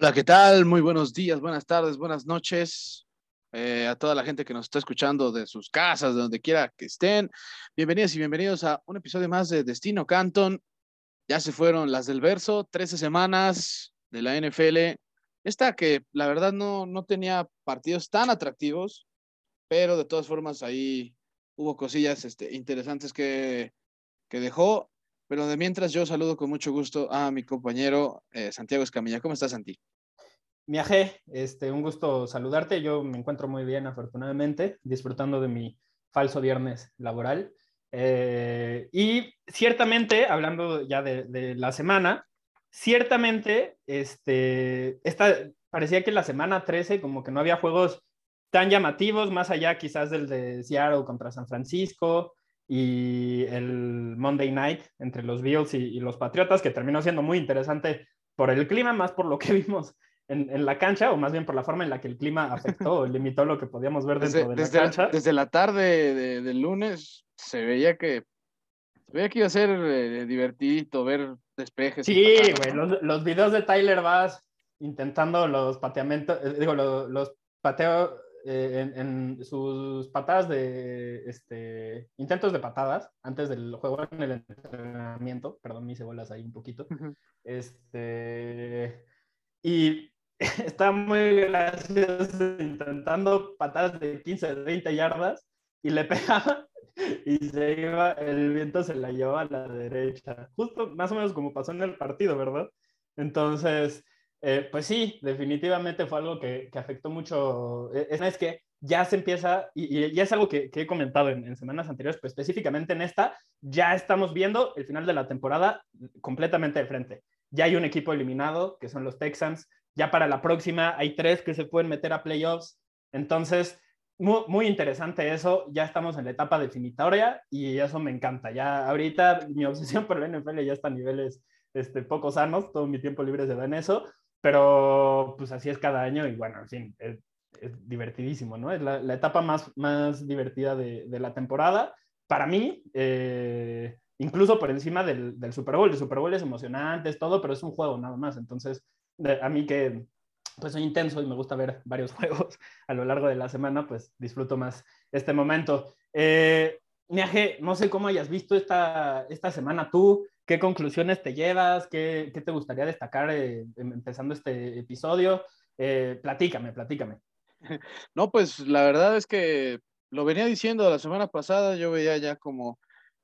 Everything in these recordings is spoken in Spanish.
Hola, ¿qué tal? Muy buenos días, buenas tardes, buenas noches eh, a toda la gente que nos está escuchando de sus casas, de donde quiera que estén. Bienvenidos y bienvenidos a un episodio más de Destino Canton. Ya se fueron las del verso, 13 semanas de la NFL. Esta que la verdad no, no tenía partidos tan atractivos, pero de todas formas ahí hubo cosillas este, interesantes que, que dejó. Pero de mientras yo saludo con mucho gusto a mi compañero eh, Santiago Escamilla. ¿Cómo estás, Santi? Miaje, este, un gusto saludarte. Yo me encuentro muy bien, afortunadamente, disfrutando de mi falso viernes laboral. Eh, y ciertamente, hablando ya de, de, la semana, ciertamente, este, esta, parecía que la semana 13 como que no había juegos tan llamativos, más allá quizás del de Seattle contra San Francisco, y el Monday Night entre los Bills y, y, los Patriotas, que terminó siendo muy interesante por el clima, más por lo que vimos en, en, la cancha, o más bien por la forma en la que el clima afectó o limitó lo que podíamos ver dentro desde, de la desde cancha. La, desde la tarde de, del lunes se veía que se veía que iba a ser eh, divertido ver despejes. Sí, güey, los, los, videos de Tyler Bass intentando los pateamientos, eh, digo, los, los pateos eh, en, en, sus patadas de este, intentos de patadas antes del juego en el entrenamiento, perdón, mis bolas ahí un poquito. Uh -huh. Este, y está muy gracioso intentando patadas de 15, 20 yardas y le pegaba y se iba, el viento se la llevaba a la derecha, justo más o menos como pasó en el partido, ¿verdad? Entonces, eh, pues sí, definitivamente fue algo que, que afectó mucho. Es, es, que ya se empieza, y, y ya es algo que, que he comentado en, en, semanas anteriores, pues específicamente en esta, ya estamos viendo el final de la temporada completamente de frente. Ya hay un equipo eliminado, que son los Texans. Ya para la próxima hay tres que se pueden meter a playoffs. Entonces, muy, muy interesante eso. Ya estamos en la etapa definitoria y eso me encanta. Ya ahorita mi obsesión por el NFL ya está a niveles este, poco sanos. Todo mi tiempo libre se da en eso pero pues así es cada año y bueno, en fin, es, divertidísimo, ¿no? Es la, la, etapa más, más divertida de, de la temporada. Para mí, eh, incluso por encima del, del, Super Bowl. El Super Bowl es emocionante, es todo, pero es un juego nada más. Entonces, a mí que pues soy intenso y me gusta ver varios juegos a lo largo de la semana, pues disfruto más este momento. Eh, Niaje, no sé cómo hayas visto esta, esta semana tú, ¿Qué conclusiones te llevas? ¿Qué, qué te gustaría destacar eh, empezando este episodio? Eh, platícame, platícame. No, pues la verdad es que lo venía diciendo la semana pasada, yo veía ya como,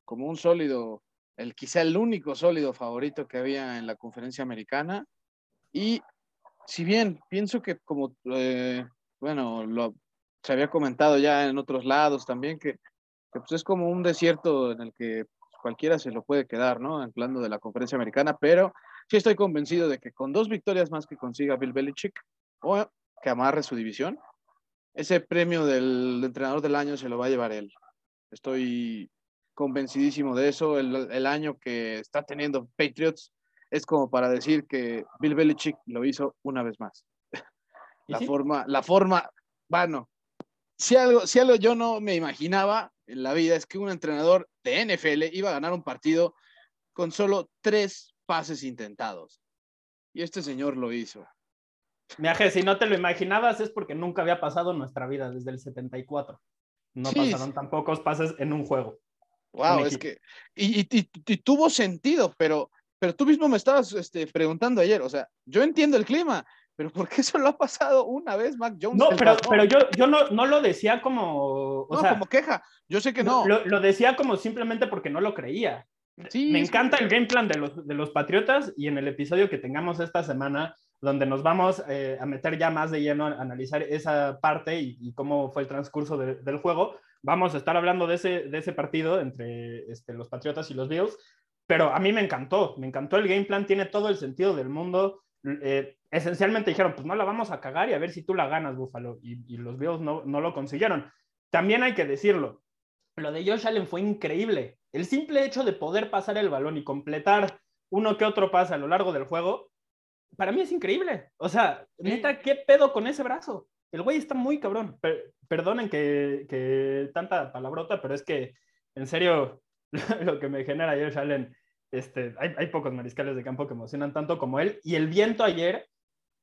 como un sólido, el quizá el único sólido favorito que había en la conferencia americana. Y si bien pienso que como, eh, bueno, lo, se había comentado ya en otros lados también, que, que pues es como un desierto en el que cualquiera se lo puede quedar, ¿no? Hablando de la conferencia americana, pero sí estoy convencido de que con dos victorias más que consiga Bill Belichick o que amarre su división, ese premio del entrenador del año se lo va a llevar él. Estoy convencidísimo de eso. El, el año que está teniendo Patriots es como para decir que Bill Belichick lo hizo una vez más. La sí? forma, la forma, bueno, si algo, si algo yo no me imaginaba en la vida es que un entrenador de NFL iba a ganar un partido con solo tres pases intentados. Y este señor lo hizo. Viaje, si no te lo imaginabas es porque nunca había pasado en nuestra vida desde el 74. No sí. pasaron tan pocos pases en un juego. Wow, es que. Y, y, y, y, tuvo sentido, pero, pero tú mismo me estabas este, preguntando ayer. O sea, yo entiendo el clima, pero ¿por qué solo ha pasado una vez Mac Jones? No, pero, pero yo, yo no, no, lo decía como. O no, sea, como queja. Yo sé que no. Lo, lo, decía como simplemente porque no lo creía. Sí, Me encanta que... el game plan de los, de los Patriotas y en el episodio que tengamos esta semana, donde nos vamos eh, a meter ya más de lleno a analizar esa parte y, y cómo fue el transcurso de, del juego, vamos a estar hablando de ese, de ese partido entre este, los Patriotas y los Bills. Pero a mí me encantó, me encantó el game plan, tiene todo el sentido del mundo. Eh, esencialmente dijeron, pues no la vamos a cagar y a ver si tú la ganas, Búfalo. Y, los Bills no, no lo consiguieron. También hay que decirlo, lo de Josh Allen fue increíble. El simple hecho de poder pasar el balón y completar uno que otro pase a lo largo del juego, para mí es increíble. O sea, neta, ¿qué pedo con ese brazo? El güey está muy cabrón. perdonen que, que, tanta palabrota, pero es que, en serio, lo que me genera Josh Allen, este, hay, hay, pocos mariscales de campo que emocionan tanto como él. Y el viento ayer,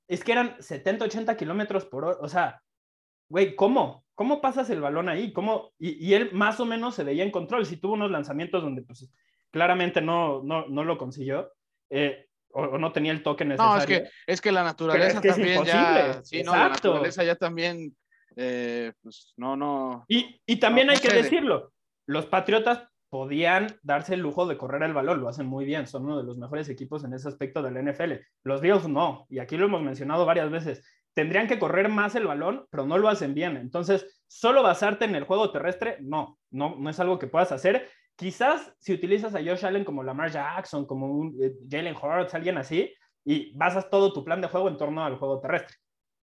es que eran 70, 80 kilómetros por hora. O sea, güey, ¿cómo? ¿Cómo pasas el balón ahí? ¿Cómo? Y, él más o menos se veía en control. Si tuvo unos lanzamientos donde pues claramente no, no, no lo consiguió. Eh, o, no tenía el toque necesario. No, es que, es que la naturaleza también ya. Sí, no, la naturaleza ya también. Eh, pues no, no. Y, y también hay que decirlo. Los Patriotas podían darse el lujo de correr el balón, lo hacen muy bien, son uno de los mejores equipos en ese aspecto del NFL. Los Bills no, y aquí lo hemos mencionado varias veces tendrían que correr más el balón, pero no lo hacen bien. Entonces, solo basarte en el juego terrestre, no, no, no es algo que puedas hacer. Quizás si utilizas a Josh Allen como Lamar Jackson, como un eh, Jalen Hurts, alguien así, y basas todo tu plan de juego en torno al juego terrestre.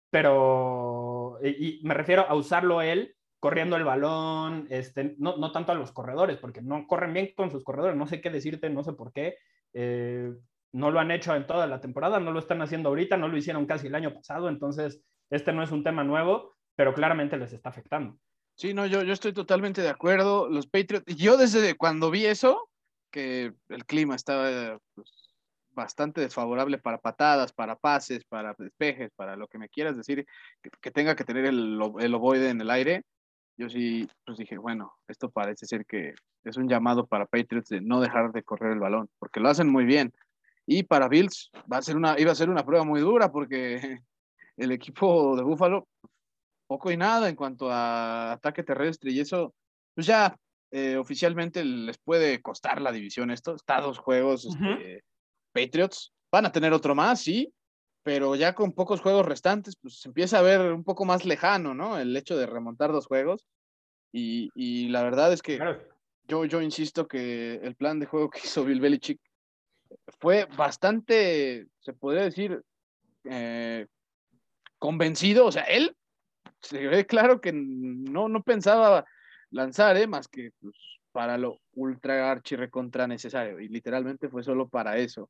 Pero, y, me refiero a usarlo él corriendo el balón, este, no, no, tanto a los corredores, porque no corren bien con sus corredores, no sé qué decirte, no sé por qué. Eh, no lo han hecho en toda la temporada, no lo están haciendo ahorita, no lo hicieron casi el año pasado, entonces este no es un tema nuevo, pero claramente les está afectando. Sí, no, yo, yo estoy totalmente de acuerdo. Los Patriots, yo desde cuando vi eso, que el clima estaba pues, bastante desfavorable para patadas, para pases, para despejes, para lo que me quieras decir, que, tenga que tener el, el ovoide en el aire, yo sí, pues dije, bueno, esto parece ser que es un llamado para Patriots de no dejar de correr el balón, porque lo hacen muy bien. Y para Bills va a ser una, iba a ser una prueba muy dura porque el equipo de Buffalo, poco y nada en cuanto a ataque terrestre y eso, pues ya eh, oficialmente les puede costar la división esto. Está dos juegos este, Patriots. Van a tener otro más, sí, pero ya con pocos juegos restantes, pues se empieza a ver un poco más lejano, ¿no? El hecho de remontar dos juegos. Y, y la verdad es que yo, yo insisto que el plan de juego que hizo Bill Belichick fue bastante, se podría decir, eh, convencido, o sea, él se ve claro que no, no pensaba lanzar, ¿eh? más que pues, para lo ultra archi recontra necesario, y literalmente fue solo para eso.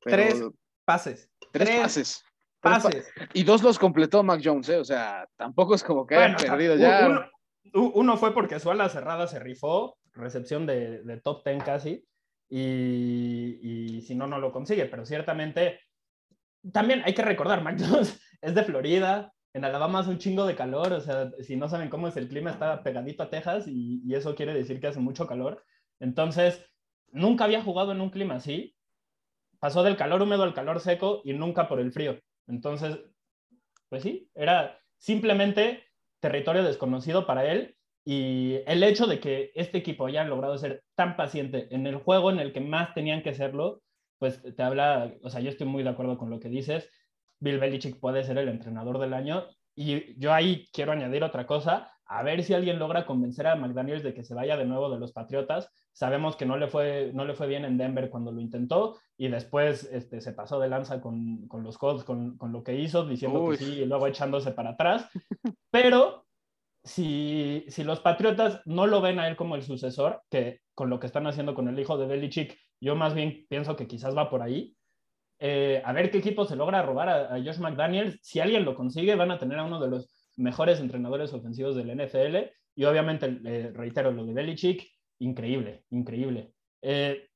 tres pases. Tres, pases. Pases. y dos los completó Mac Jones, ¿eh? o sea, tampoco es como que hayan perdido ya. Uno, fue porque su ala cerrada se rifó, recepción de, de top ten casi, y, si no, no lo consigue. Pero ciertamente, también hay que recordar, Mac es de Florida, en Alabama hace un chingo de calor, o sea, si no saben cómo es el clima, está pegadito a Texas y, y eso quiere decir que hace mucho calor. Entonces, nunca había jugado en un clima así. Pasó del calor húmedo al calor seco y nunca por el frío. Entonces, pues sí, era simplemente territorio desconocido para él y el hecho de que este equipo haya logrado ser tan paciente en el juego en el que más tenían que serlo, pues te habla, o sea, yo estoy muy de acuerdo con lo que dices. Bill Belichick puede ser el entrenador del año. Y yo ahí quiero añadir otra cosa, a ver si alguien logra convencer a McDaniels de que se vaya de nuevo de los Patriotas. Sabemos que no le fue, no le fue bien en Denver cuando lo intentó y después este, se pasó de lanza con, con los Colts, con, con, lo que hizo, diciendo que sí y luego echándose para atrás. Pero si, si, los Patriotas no lo ven a él como el sucesor, que con lo que están haciendo con el hijo de Belichick, yo más bien pienso que quizás va por ahí. Eh, a ver qué equipo se logra robar a, Josh McDaniels. Si alguien lo consigue, van a tener a uno de los mejores entrenadores ofensivos del NFL. Y obviamente, eh, reitero, lo de Belichick, increíble, increíble. Eh,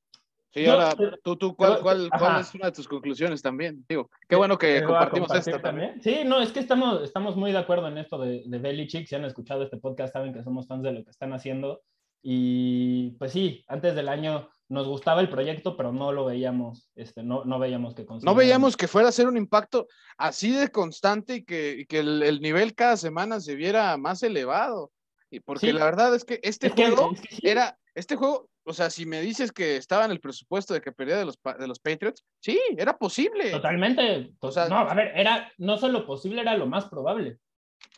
Sí, ahora, tú, tú ¿cuál, cuál, cuál, es una de tus conclusiones también? Digo, qué bueno que compartimos esta también. Sí, no, es que estamos, estamos muy de acuerdo en esto de, de Belichick. Si han escuchado este podcast, saben que somos fans de lo que están haciendo. Y pues sí, antes del año nos gustaba el proyecto, pero no lo veíamos, este, no, no veíamos que No veíamos que fuera a ser un impacto así de constante y que, y que el, el, nivel cada semana se viera más elevado. Y porque la verdad es que este juego era, este juego o sea, si me dices que estaba en el presupuesto de que perdía de los, de los Patriots, sí, era posible. Totalmente. O sea, no, a ver, era no solo posible, era lo más probable.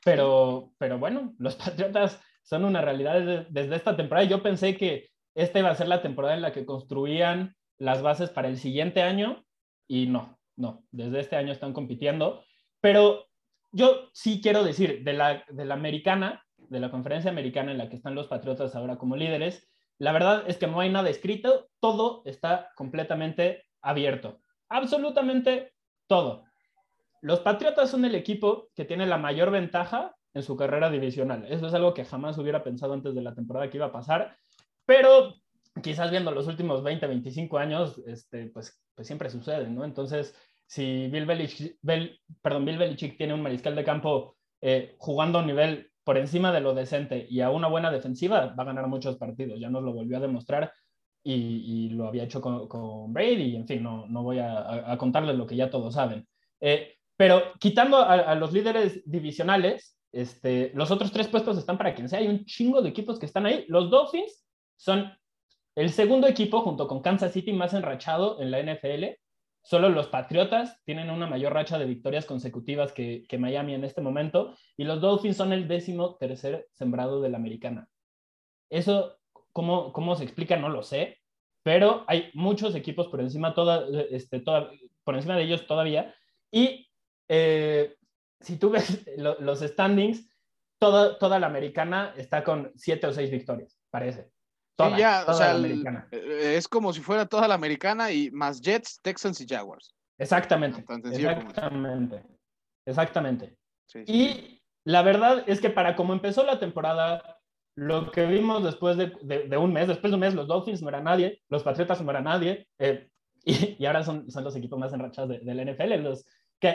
Pero, pero bueno, los Patriotas son una realidad desde, esta temporada. Yo pensé que esta iba a ser la temporada en la que construían las bases para el siguiente año y no. no, desde este año están compitiendo, pero yo sí quiero decir, de la, de la americana, de la conferencia americana en la que están los Patriotas ahora como líderes, la verdad es que no hay nada escrito, todo está completamente abierto, absolutamente todo. Los Patriotas son el equipo que tiene la mayor ventaja en su carrera divisional. Eso es algo que jamás hubiera pensado antes de la temporada que iba a pasar, pero quizás viendo los últimos 20, 25 años, este, pues, pues siempre sucede, ¿no? Entonces, si Bill Belichick, tiene un mariscal de campo eh, jugando a nivel por encima de lo decente y a una buena defensiva, va a ganar muchos partidos. Ya nos lo volvió a demostrar y, lo había hecho con, Brady. En fin, no, no voy a, a, contarles lo que ya todos saben. Eh, pero quitando a, los líderes divisionales, este, los otros tres puestos están para quien sea. Hay un chingo de equipos que están ahí. Los Dolphins son el segundo equipo junto con Kansas City más enrachado en la NFL. Solo los Patriotas tienen una mayor racha de victorias consecutivas que, Miami en este momento y los Dolphins son el décimo tercer sembrado de la americana. Eso, ¿cómo, cómo se explica? No lo sé, pero hay muchos equipos por encima, toda, este, toda, por encima de ellos todavía. Y eh, si tú ves los standings, toda, toda la americana está con siete o seis victorias, parece sí, ya, o sea, eh, es como si fuera toda la americana y más Jets, Texans y Jaguars. Exactamente. Exactamente. Exactamente. y la verdad es que para como empezó la temporada, lo que vimos después de, de, un mes, después de un mes, los Dolphins no eran nadie, los Patriotas no eran nadie, eh, y, y, ahora son, son los equipos más enrachados del de NFL. Los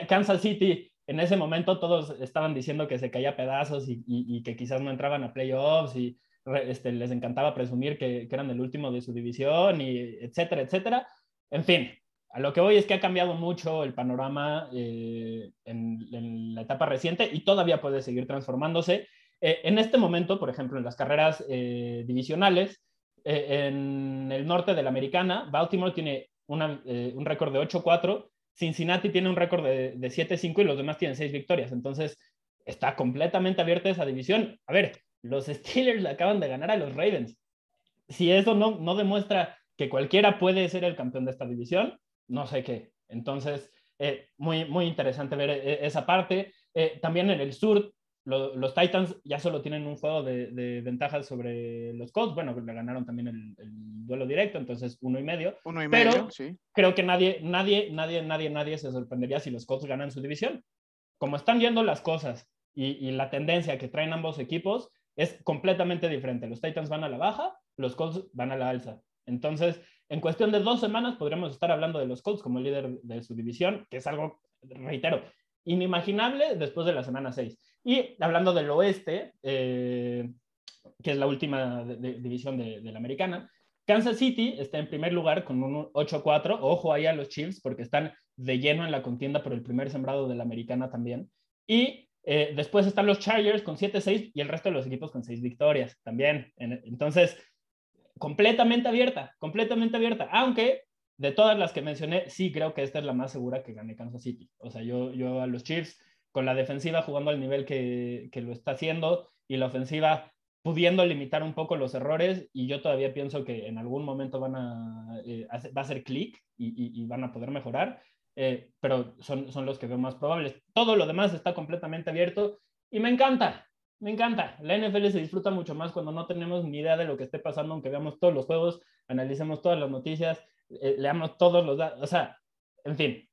Kansas City, en ese momento todos estaban diciendo que se caía pedazos y, y, y que quizás no entraban a playoffs y este, les encantaba presumir que, eran el último de su división, y etcétera, etcétera. En fin, a lo que voy es que ha cambiado mucho el panorama eh, en, la etapa reciente y todavía puede seguir transformándose. Eh, en este momento, por ejemplo, en las carreras eh, divisionales, en el norte de la americana, Baltimore tiene un récord de 8-4, Cincinnati tiene un récord de, de 7-5 y los demás tienen 6 victorias. Entonces, está completamente abierta esa división. A ver, los Steelers acaban de ganar a los Ravens. Si eso no, no demuestra que cualquiera puede ser el campeón de esta división, no sé qué. Entonces, eh, muy, muy interesante ver eh, esa parte. Eh, también en el sur, los Titans ya solo tienen un juego de, de ventajas sobre los Colts. Bueno, le ganaron también el, duelo directo, entonces uno y medio. Uno y pero medio, sí. Creo que nadie, nadie, nadie, nadie, nadie se sorprendería si los Colts ganan su división. Como están yendo las cosas y, y la tendencia que traen ambos equipos, es completamente diferente. Los Titans van a la baja, los Colts van a la alza. Entonces, en cuestión de dos semanas podríamos estar hablando de los Colts como líder de su división, que es algo, reitero, inimaginable después de la semana 6. Y hablando del oeste, eh, que es la última división de, la americana, Kansas City está en primer lugar con un 8-4. Ojo ahí a los Chiefs porque están de lleno en la contienda por el primer sembrado de la americana también. Y eh, después están los Chargers con 7-6 y el resto de los equipos con 6 victorias también. entonces, completamente abierta, completamente abierta. Aunque de todas las que mencioné, sí creo que esta es la más segura que gane Kansas City. O sea, yo, yo a los Chiefs con la defensiva jugando al nivel que, que lo está haciendo y la ofensiva pudiendo limitar un poco los errores y yo todavía pienso que en algún momento van a, eh, va a hacer clic y, van a poder mejorar. Eh, pero son, son los que veo más probables. Todo lo demás está completamente abierto y me encanta, me encanta. La NFL se disfruta mucho más cuando no tenemos ni idea de lo que esté pasando, aunque veamos todos los juegos, analicemos todas las noticias, eh, leamos todos los datos, o sea, en fin,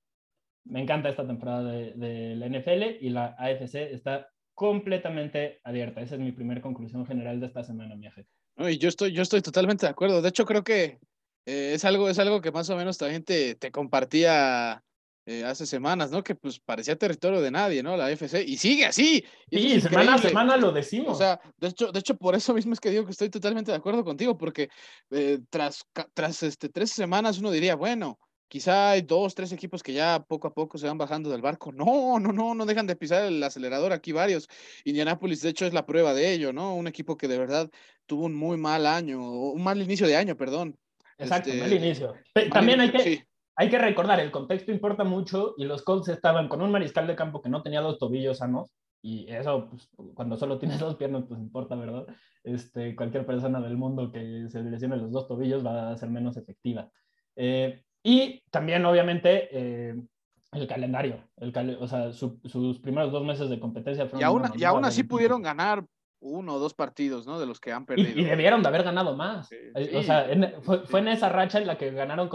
me encanta esta temporada de, de, la NFL y la AFC está completamente abierta. Esa es mi primera conclusión general de esta semana, mi jefe. y yo estoy, yo estoy totalmente de acuerdo. De hecho, creo que eh, es, algo, es algo que más o menos también te, te compartía eh, hace semanas, ¿no? Que pues parecía territorio de nadie, ¿no? La FC, y sigue así. Y semana a semana lo decimos. O sea, de hecho, de hecho, por eso mismo es que digo que estoy totalmente de acuerdo contigo, porque eh, tras, tras este, tres semanas uno diría, bueno, quizá hay dos, tres equipos que ya poco a poco se van bajando del barco. No, no, no, no dejan de pisar el acelerador aquí varios. Indianapolis, de hecho, es la prueba de ello, ¿no? Un equipo que de verdad tuvo un muy mal año, un mal inicio de año, perdón. Exacto, mal este, inicio. También hay que, hay que recordar, el contexto importa mucho y los Colts estaban con un mariscal de campo que no tenía dos tobillos sanos y eso, pues, cuando solo tienes dos piernas, pues importa, ¿verdad? Este, cualquier persona del mundo que se lesione los dos tobillos va a ser menos efectiva. Eh, y también, obviamente, eh, El calendario, el o sea, sus primeros dos meses de competencia fueron. Y aún, y aún así pudieron ganar uno o dos partidos, ¿no? De los que han perdido. Y, debieron de haber ganado más. Eh, o sea, fue, en esa racha en la que ganaron,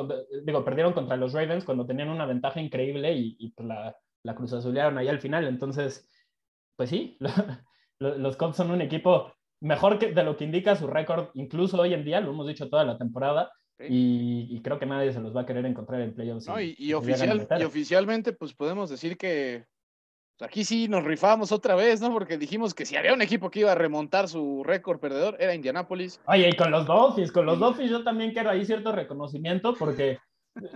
digo, perdieron contra los Ravens cuando tenían una ventaja increíble y, pues la, la cruz azulearon ahí al final. Entonces, pues sí, los Cubs son un equipo mejor que de lo que indica su récord, incluso hoy en día, lo hemos dicho toda la temporada. Y, creo que nadie se los va a querer encontrar en playoffs. No, y, y, oficial, y oficialmente, pues podemos decir que aquí sí nos rifamos otra vez, ¿no? Porque dijimos que si había un equipo que iba a remontar su récord perdedor, era Indianapolis. Oye, y con los Dolphins, con los Dolphins yo también quiero ahí cierto reconocimiento porque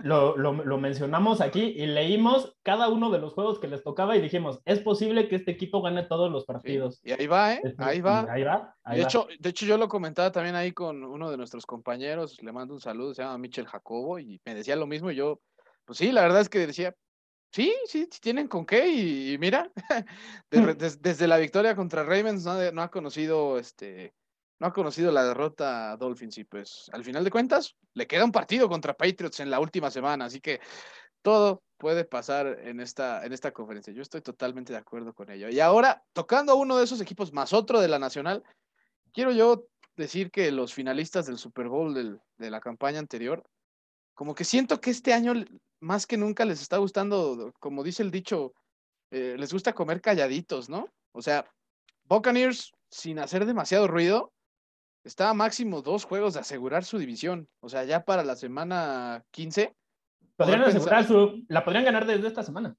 lo, lo, mencionamos aquí y leímos cada uno de los juegos que les tocaba y dijimos, es posible que este equipo gane todos los partidos. Y ahí va, ¿eh? Ahí va. Ahí va. de, Hecho, de hecho, yo lo comentaba también ahí con uno de nuestros compañeros, le mando un saludo, se llama Michel Jacobo, y me decía lo mismo, y yo, pues sí, la verdad es que decía, Sí, sí, tienen con qué y, mira, desde la victoria contra Ravens no, ha conocido este, no ha conocido la derrota a Dolphins y pues al final de cuentas le queda un partido contra Patriots en la última semana, así que todo puede pasar en esta, en esta conferencia. Yo estoy totalmente de acuerdo con ello. Y ahora, tocando a uno de esos equipos más otro de la Nacional, quiero yo decir que los finalistas del Super Bowl de la campaña anterior, como que siento que este año más que nunca les está gustando, como dice el dicho, eh, les gusta comer calladitos, ¿no? O sea, Buccaneers, sin hacer demasiado ruido, está a máximo dos juegos de asegurar su división. O sea, ya para la semana 15. Podrían asegurar su. La podrían ganar desde esta semana.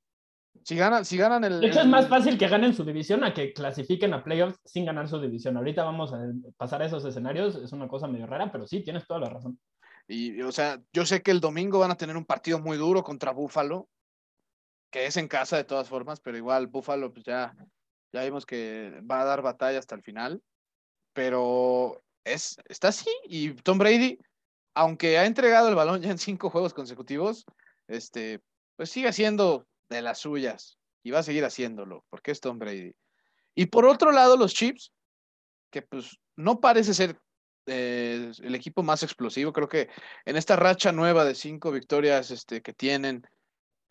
Si ganan, si ganan el. De hecho, es más fácil que ganen su división a que clasifiquen a playoffs sin ganar su división. Ahorita vamos a pasar a esos escenarios. Es una cosa medio rara, pero sí, tienes toda la razón. Y, o sea, yo sé que el domingo van a tener un partido muy duro contra Buffalo, que es en casa de todas formas, pero igual Buffalo, pues ya, ya vimos que va a dar batalla hasta el final. Pero es, está así. Y Tom Brady, aunque ha entregado el balón ya en cinco juegos consecutivos, este, pues sigue siendo de las suyas y va a seguir haciéndolo, porque es Tom Brady. Y por otro lado, los Chips, que pues no parece ser eh, el equipo más explosivo. Creo que en esta racha nueva de cinco victorias este, que tienen,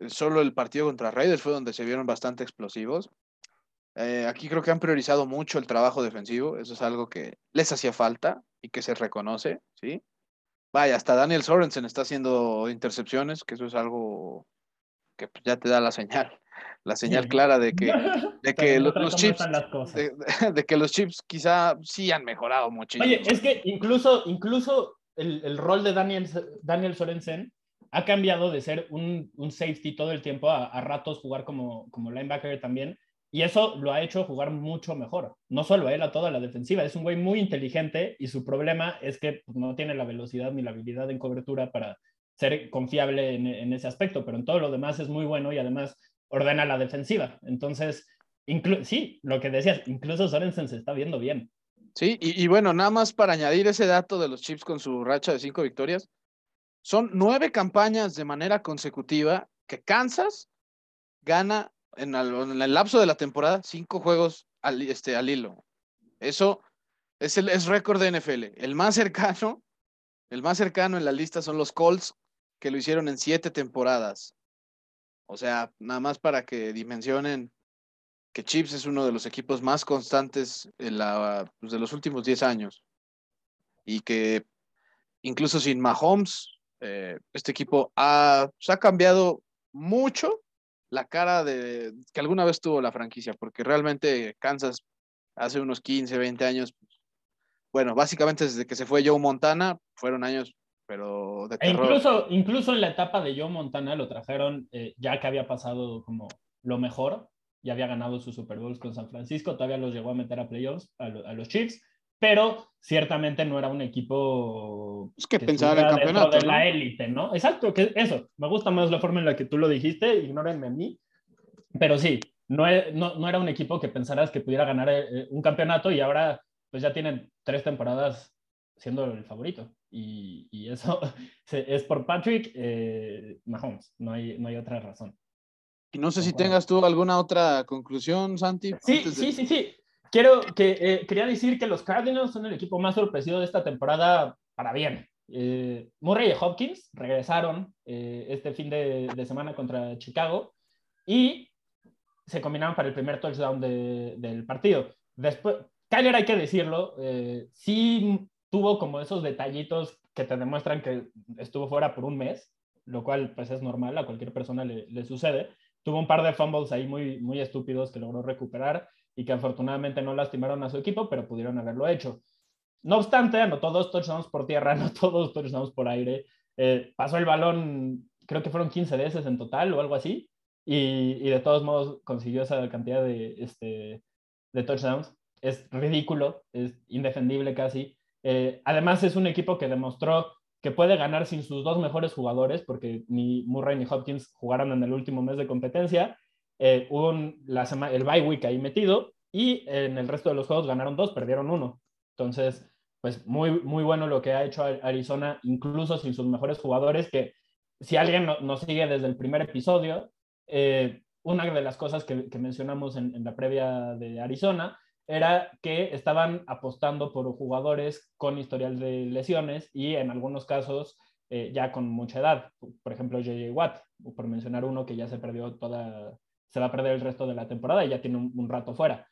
solo el partido contra Raiders fue donde se vieron bastante explosivos. Eh, aquí creo que han priorizado mucho el trabajo defensivo. Eso es algo que les hacía falta y que se reconoce, ¿sí? Vaya, hasta Daniel Sorensen está haciendo intercepciones, que eso es algo que pues, ya te da la señal la señal clara de que, de que los, chips, de, que los chips quizá sí han mejorado muchísimo. Oye, es que incluso, incluso el, el rol de Daniel, Daniel Sorensen ha cambiado de ser un, un safety todo el tiempo a, a, ratos jugar como, como linebacker también. Y eso lo ha hecho jugar mucho mejor. No solo él, a toda la defensiva. Es un güey muy inteligente y su problema es que pues, no tiene la velocidad ni la habilidad en cobertura para ser confiable en, en, ese aspecto, pero en todo lo demás es muy bueno y además ordena la defensiva. Entonces, sí, lo que decías, incluso Sorensen se está viendo bien. Sí, y, bueno, nada más para añadir ese dato de los Chips con su racha de cinco victorias, son nueve campañas de manera consecutiva que Kansas gana en el, lapso de la temporada cinco juegos al, este, al hilo. Eso es el es récord de NFL. El más cercano, el más cercano en la lista son los Colts, que lo hicieron en siete temporadas. O sea, nada más para que dimensionen que Chips es uno de los equipos más constantes pues, de los últimos 10 años. Y que incluso sin Mahomes, eh, este equipo ha, pues, ha cambiado mucho la cara de que alguna vez tuvo la franquicia, porque realmente Kansas hace unos 15, 20 años, bueno, básicamente desde que se fue Joe Montana, fueron años pero de e incluso, incluso en la etapa de Joe Montana lo trajeron eh, ya que había pasado como lo mejor, ya había ganado sus Super Bowls con San Francisco, todavía los llegó a meter a playoffs a, los Chiefs, pero ciertamente no era un equipo es que, pensaba en el campeonato de la élite, ¿no? Exacto, que eso, me gusta más la forma en la que tú lo dijiste, ignórenme a mí, pero sí, no, no, no era un equipo que pensaras que pudiera ganar eh, un campeonato y ahora pues ya tienen tres temporadas siendo el favorito. Y, y eso es por Patrick eh, Mahomes, no hay, no hay otra razón. Y no sé si tengas tú alguna otra conclusión, Santi. Sí, sí, sí, sí. Quiero que, eh, quería decir que los Cardinals son el equipo más sorpresivo de esta temporada para bien. Eh, Murray y Hopkins regresaron este fin de, de, semana contra Chicago y se combinaron para el primer touchdown del partido. Después, Kyler, hay que decirlo, eh, sí tuvo como esos detallitos que te demuestran que estuvo fuera por un mes, lo cual pues es normal, a cualquier persona le, le sucede. Tuvo un par de fumbles ahí muy, muy estúpidos que logró recuperar y que afortunadamente no lastimaron a su equipo, pero pudieron haberlo hecho. No obstante, anotó dos touchdowns por tierra, anotó dos touchdowns por aire, eh, pasó el balón, creo que fueron 15 veces en total o algo así, y, y de todos modos consiguió esa cantidad de, este, de touchdowns. Es ridículo, es indefendible casi. Eh, además, es un equipo que demostró que puede ganar sin sus dos mejores jugadores, porque ni Murray ni Hopkins jugaron en el último mes de competencia. Eh, el bye week ahí metido y en el resto de los juegos ganaron dos, perdieron uno. Entonces, pues muy, muy bueno lo que ha hecho Arizona, incluso sin sus mejores jugadores, que si alguien nos sigue desde el primer episodio, eh, una de las cosas que, mencionamos en, la previa de Arizona era que estaban apostando por jugadores con historial de lesiones y en algunos casos eh, ya con mucha edad. Por ejemplo, JJ Watt, por mencionar uno que ya se perdió toda, se va a perder el resto de la temporada y ya tiene un rato fuera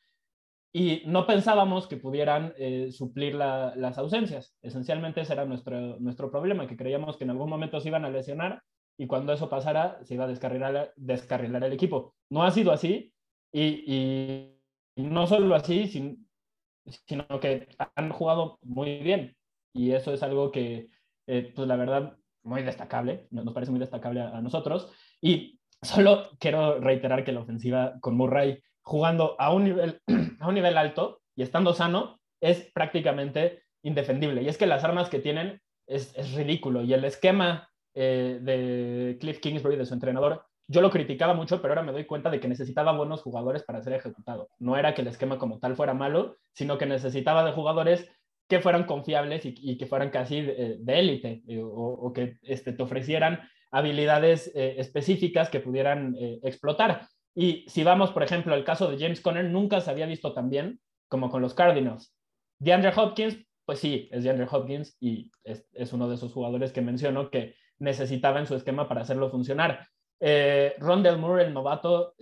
y no pensábamos que pudieran eh, suplir las ausencias. Esencialmente ese era nuestro, nuestro problema, que creíamos que en algún momento se iban a lesionar y cuando eso pasara se iba a descarrilar, descarrilar el equipo. No ha sido así y, no solo así, sino que han jugado muy bien y eso es algo que, eh, pues la verdad, muy destacable, nos parece muy destacable a nosotros. Y solo quiero reiterar que la ofensiva con Murray jugando a un nivel, a un nivel alto y estando sano, es prácticamente indefendible. Y es que las armas que tienen es, es ridículo. Y el esquema eh, de Cliff Kingsbury, de su entrenador, yo lo criticaba mucho, pero ahora me doy cuenta de que necesitaba buenos jugadores para ser ejecutado. No era que el esquema como tal fuera malo, sino que necesitaba de jugadores que fueran confiables y, que fueran casi de élite eh, o, que este, te ofrecieran habilidades eh, específicas que pudieran explotar. Y si vamos, por ejemplo, al caso de James Conner, nunca se había visto tan bien como con los Cardinals. DeAndre Hopkins, pues sí, es DeAndre Hopkins y es, uno de esos jugadores que menciono que necesitaba en su esquema para hacerlo funcionar. Eh, Rondell Moore, el novato,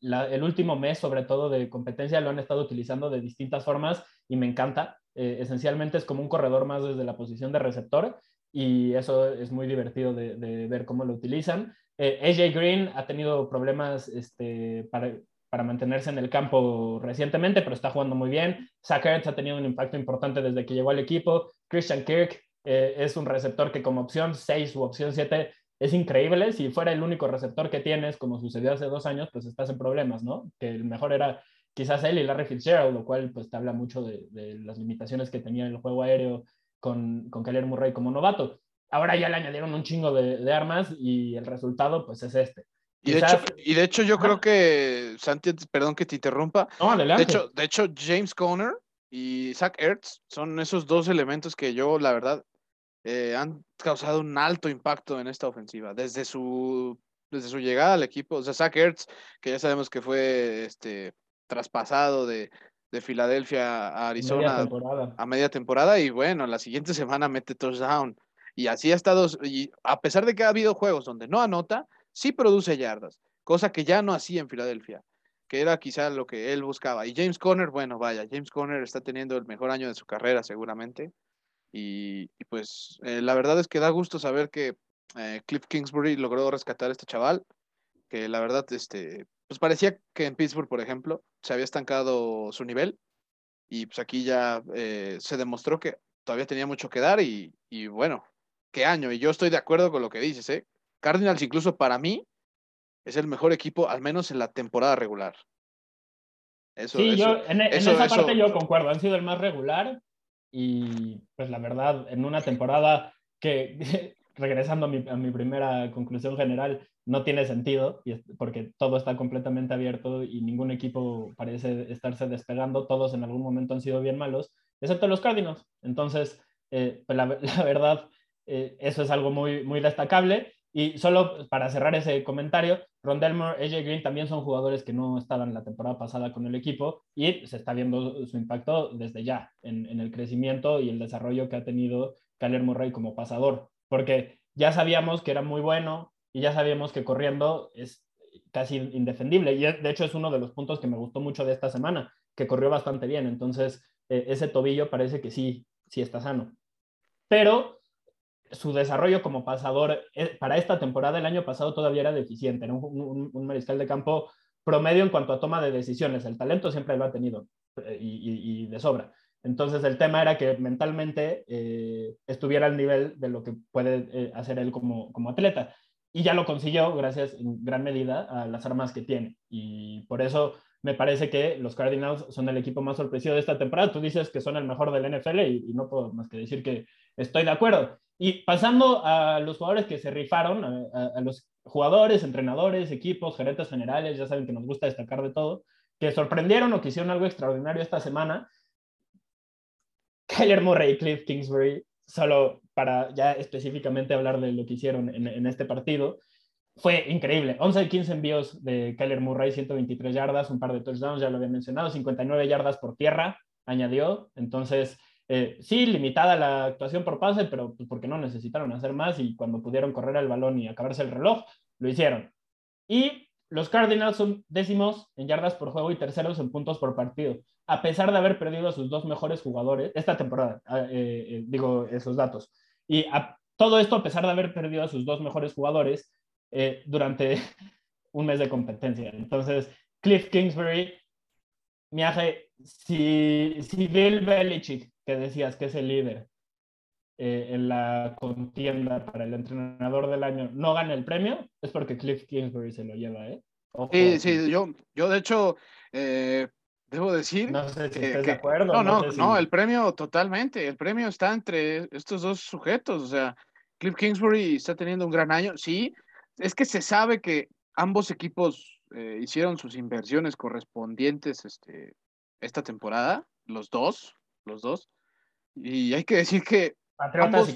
el último mes, sobre todo de competencia, lo han estado utilizando de distintas formas y me encanta. Eh, esencialmente es como un corredor más desde la posición de receptor y eso es muy divertido de ver cómo lo utilizan. Eh, AJ Green ha tenido problemas este, para, mantenerse en el campo recientemente, pero está jugando muy bien. Zach Ertz ha tenido un impacto importante desde que llegó al equipo. Christian Kirk eh, es un receptor que como opción 6 u opción 7 es increíble. Si fuera el único receptor que tienes, como sucedió hace dos años, pues estás en problemas, ¿no? Que el mejor era quizás él y Larry Fitzgerald, lo cual pues te habla mucho de, de las limitaciones que tenía el juego aéreo con, con Murray como novato. Ahora ya le añadieron un chingo de, armas y el resultado pues es este. Y de, hecho, y de hecho yo creo que, Santi, perdón que te interrumpa. de, hecho, de hecho, James Conner y Zach Ertz son esos dos elementos que yo, la verdad, eh, han causado un alto impacto en esta ofensiva. Desde su, desde su llegada al equipo, o sea, Zach Ertz, que ya sabemos que fue este, traspasado de, de Filadelfia a Arizona a media temporada y bueno, la siguiente semana mete touchdown. Y así ha estado, y a pesar de que ha habido juegos donde no anota, sí produce yardas, cosa que ya no hacía en Filadelfia, que era quizá lo que él buscaba. Y James Conner, bueno, vaya, James Conner está teniendo el mejor año de su carrera seguramente. Y, pues eh, la verdad es que da gusto saber que eh, Cliff Kingsbury logró rescatar a este chaval, que la verdad, este, pues parecía que en Pittsburgh, por ejemplo, se había estancado su nivel. Y pues aquí ya eh, se demostró que todavía tenía mucho que dar y, y bueno, qué año. Y yo estoy de acuerdo con lo que dices, ¿eh? Cardinals, incluso para mí, es el mejor equipo, al menos en la temporada regular. Eso, sí, yo en, e, esa parte yo concuerdo. Han sido el más regular y, pues, la verdad, en una temporada que, regresando a mi, a mi primera conclusión general, no tiene sentido porque todo está completamente abierto y ningún equipo parece estarse despegando. Todos en algún momento han sido bien malos, excepto los Cardinals. Entonces, eh, pues, la, la, verdad, eh, eso es algo muy, muy destacable. Y solo para cerrar ese comentario, Ron Delmore, AJ Green también son jugadores que no estaban la temporada pasada con el equipo y se está viendo su impacto desde ya en, en el crecimiento y el desarrollo que ha tenido Kyler Murray como pasador, porque ya sabíamos que era muy bueno y ya sabíamos que corriendo es casi indefendible. Y de hecho es uno de los puntos que me gustó mucho de esta semana, que corrió bastante bien. Entonces, eh, ese tobillo parece que sí, sí está sano. Pero su desarrollo como pasador eh, para esta temporada el año pasado todavía era deficiente. Era un, mariscal de campo promedio en cuanto a toma de decisiones. El talento siempre lo ha tenido eh, y, de sobra. Entonces el tema era que mentalmente estuviera al nivel de lo que puede hacer él como, como atleta y ya lo consiguió gracias en gran medida a las armas que tiene. Y por eso me parece que los Cardinals son el equipo más sorpresivo de esta temporada. Tú dices que son el mejor del NFL y, no puedo más que decir que estoy de acuerdo. Y pasando a los jugadores que se rifaron, a, los jugadores, entrenadores, equipos, gerentes generales, ya saben que nos gusta destacar de todo, que sorprendieron o que hicieron algo extraordinario esta semana. Kyler Murray y Cliff Kingsbury solo para ya específicamente hablar de lo que hicieron en, este partido, fue increíble. 11 de 15 envíos de Kyler Murray, 123 yardas, un par de touchdowns, ya lo había mencionado, 59 yardas por tierra, añadió. Entonces, eh, sí, limitada la actuación por pase, pero pues, porque no necesitaron hacer más y cuando pudieron correr el balón y acabarse el reloj, lo hicieron. Y los Cardinals son décimos en yardas por juego y terceros en puntos por partido a pesar de haber perdido a sus dos mejores jugadores esta temporada, ah, eh, eh, digo esos datos. Y todo esto a pesar de haber perdido a sus dos mejores jugadores durante un mes de competencia. Entonces, Cliff Kingsbury, Miaje, si, si Bill Belichick, que decías que es el líder en la contienda para el entrenador del año, no gana el premio, es porque Cliff Kingsbury se lo lleva, ¿eh? sí, sí, yo, yo de hecho Debo decir. No sé si de acuerdo. No, no, no, el premio totalmente. El premio está entre estos dos sujetos. O sea, Cliff Kingsbury está teniendo un gran año. Sí, es que se sabe que ambos equipos eh, hicieron sus inversiones correspondientes este, esta temporada. Los dos, los dos. Y hay que decir que. ambos,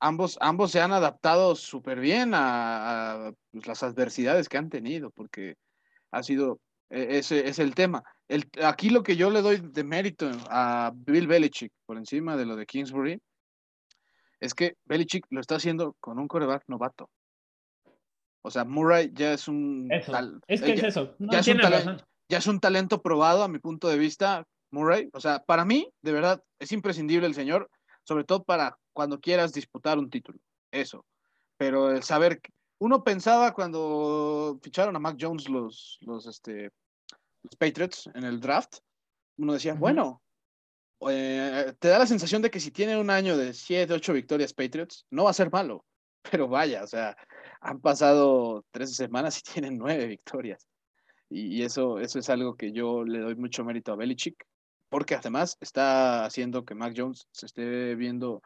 Ambos, ambos se han adaptado súper bien a, pues, las adversidades que han tenido, porque ha sido e, ese es el tema. El, aquí lo que yo le doy de mérito a Bill Belichick por encima de lo de Kingsbury es que Belichick lo está haciendo con un coreback novato. O sea, Murray ya es un. es que es eso. ya, es un talento, ya es un talento probado a mi punto de vista, Murray. O sea, para mí, de verdad, es imprescindible el señor, sobre todo para cuando quieras disputar un título. Eso. Pero el saber. Uno pensaba cuando ficharon a Mac Jones los, los, este, los Patriots en el draft, uno decía, bueno, eh, te da la sensación de que si tiene un año de 7, 8 victorias Patriots, no va a ser malo. Pero vaya, o sea, han pasado 13 semanas y tienen 9 victorias. Y, eso, eso es algo que yo le doy mucho mérito a Belichick, porque además está haciendo que Mac Jones se esté viendo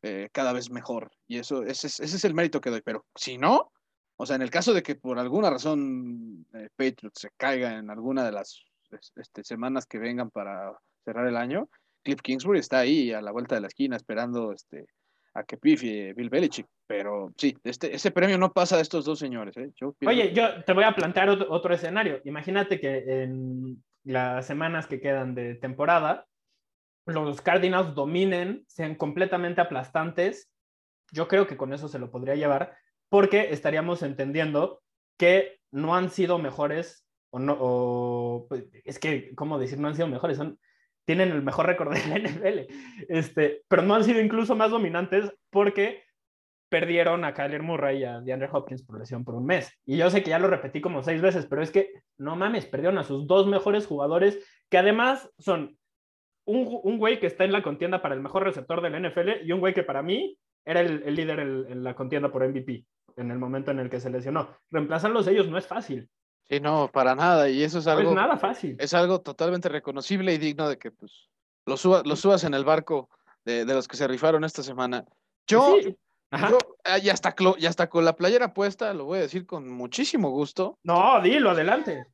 eh, cada vez mejor. Y eso, ese es el mérito que doy. Pero si no, o sea, en el caso de que por alguna razón eh, Patriots se caiga en alguna de las este, semanas que vengan para cerrar el año, Cliff Kingsbury está ahí a la vuelta de la esquina esperando este, a que pifie Bill Belichick. Pero sí, este, ese premio no pasa de estos dos señores. ¿eh? Oye, yo te voy a plantear otro, escenario. Imagínate que en las semanas que quedan de temporada, los Cardinals dominen, sean completamente aplastantes. Yo creo que con eso se lo podría llevar porque estaríamos entendiendo que no han sido mejores o no, pues, es que, ¿cómo decir? No han sido mejores, son, tienen el mejor récord de la NFL, este, pero no han sido incluso más dominantes porque perdieron a Kyler Murray y a DeAndre Hopkins por lesión por un mes. Y yo sé que ya lo repetí como seis veces, pero es que no mames, perdieron a sus dos mejores jugadores, que además son un, un güey que está en la contienda para el mejor receptor de la NFL y un güey que para mí era el, el líder en, la contienda por MVP en el momento en el que se lesionó. Reemplazarlos ellos no es fácil. Sí, no, para nada. Y eso es algo. No es nada fácil. Es algo totalmente reconocible y digno de que pues, lo, suba, lo subas en el barco de, de, los que se rifaron esta semana. Yo, yo ah, ya, está, ya está con la playera puesta, lo voy a decir con muchísimo gusto. No, dilo, adelante.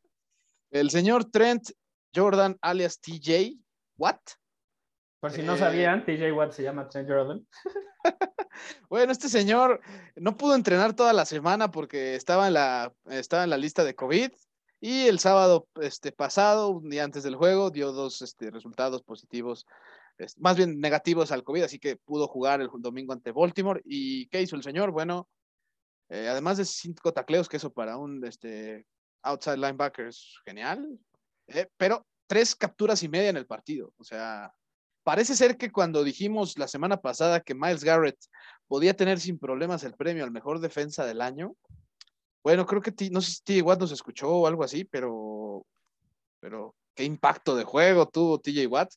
El señor Trent Jordan, alias TJ, ¿what? Por si no sabían, TJ Watt se llama Trent Jordan. bueno, este señor no pudo entrenar toda la semana porque estaba en la, estaba en la lista de COVID y el sábado este, pasado, un día antes del juego, dio dos este, resultados positivos, más bien negativos al COVID, así que pudo jugar el domingo ante Baltimore. ¿Y qué hizo el señor? Bueno, eh, además de cinco tacleos, que eso para un este, outside linebacker es genial, eh, pero tres capturas y media en el partido. O sea, parece ser que cuando dijimos la semana pasada que Miles Garrett podía tener sin problemas el premio al mejor defensa del año, bueno, creo que no sé si TJ Watt nos escuchó o algo así, pero, pero qué impacto de juego tuvo TJ Watt.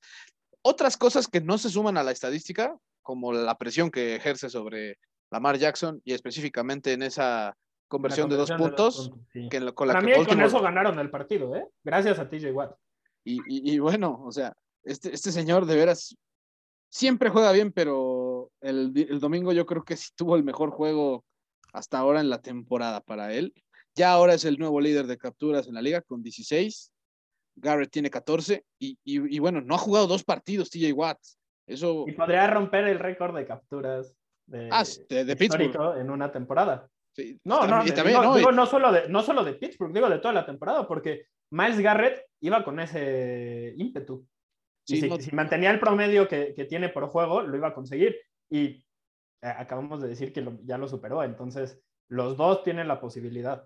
Otras cosas que no se suman a la estadística, como la presión que ejerce sobre Lamar Jackson y específicamente en esa conversión, de dos puntos. que, con la Para mí con eso ganaron el partido, ¿eh? Gracias a TJ Watt. Y, bueno, o sea, este, este señor de veras siempre juega bien, pero el, el, domingo yo creo que sí tuvo el mejor juego hasta ahora en la temporada para él. Ya ahora es el nuevo líder de capturas en la liga con 16. Garrett tiene 14 y, y, bueno, no ha jugado dos partidos TJ Watt. Eso... Y podría romper el récord de capturas de, ah, de, Pittsburgh en una temporada. no, no, no, no, solo de, no solo de Pittsburgh, digo de toda la temporada, porque Miles Garrett iba con ese ímpetu. si, mantenía el promedio que, que, tiene por juego, lo iba a conseguir. Y eh, acabamos de decir que ya lo superó, entonces los dos tienen la posibilidad.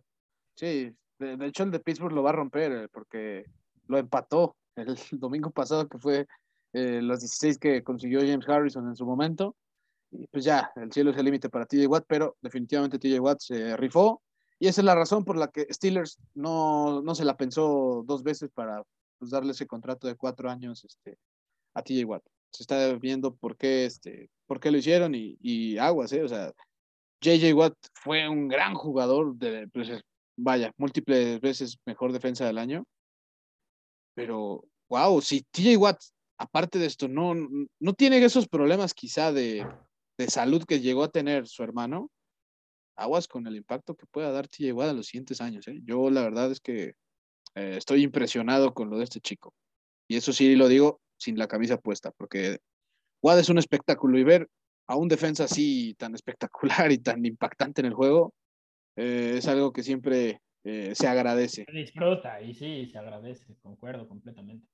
Sí, de, hecho el de Pittsburgh lo va a romper eh, porque lo empató el domingo pasado, que fue eh, los 16 que consiguió James Harrison en su momento. Y pues ya, el cielo es el límite para TJ Watt, pero definitivamente TJ Watt se rifó. Y esa es la razón por la que Steelers no, no se la pensó dos veces para pues, darle ese contrato de cuatro años este, a TJ Watt. Se está viendo por qué, este, por qué lo hicieron y, y aguas, ¿eh? O sea, JJ Watt fue un gran jugador, de, pues, vaya, múltiples veces mejor defensa del año. Pero, wow, si TJ Watt, aparte de esto, no, no tiene esos problemas quizá de, de salud que llegó a tener su hermano, aguas con el impacto que pueda dar TJ Watt a los siguientes años. ¿eh? Yo la verdad es que eh, estoy impresionado con lo de este chico. Y eso sí lo digo sin la camisa puesta, porque Watt es un espectáculo y ver a un defensa así tan espectacular y tan impactante en el juego eh, es algo que siempre se agradece. Se disfruta y sí, se agradece, concuerdo completamente.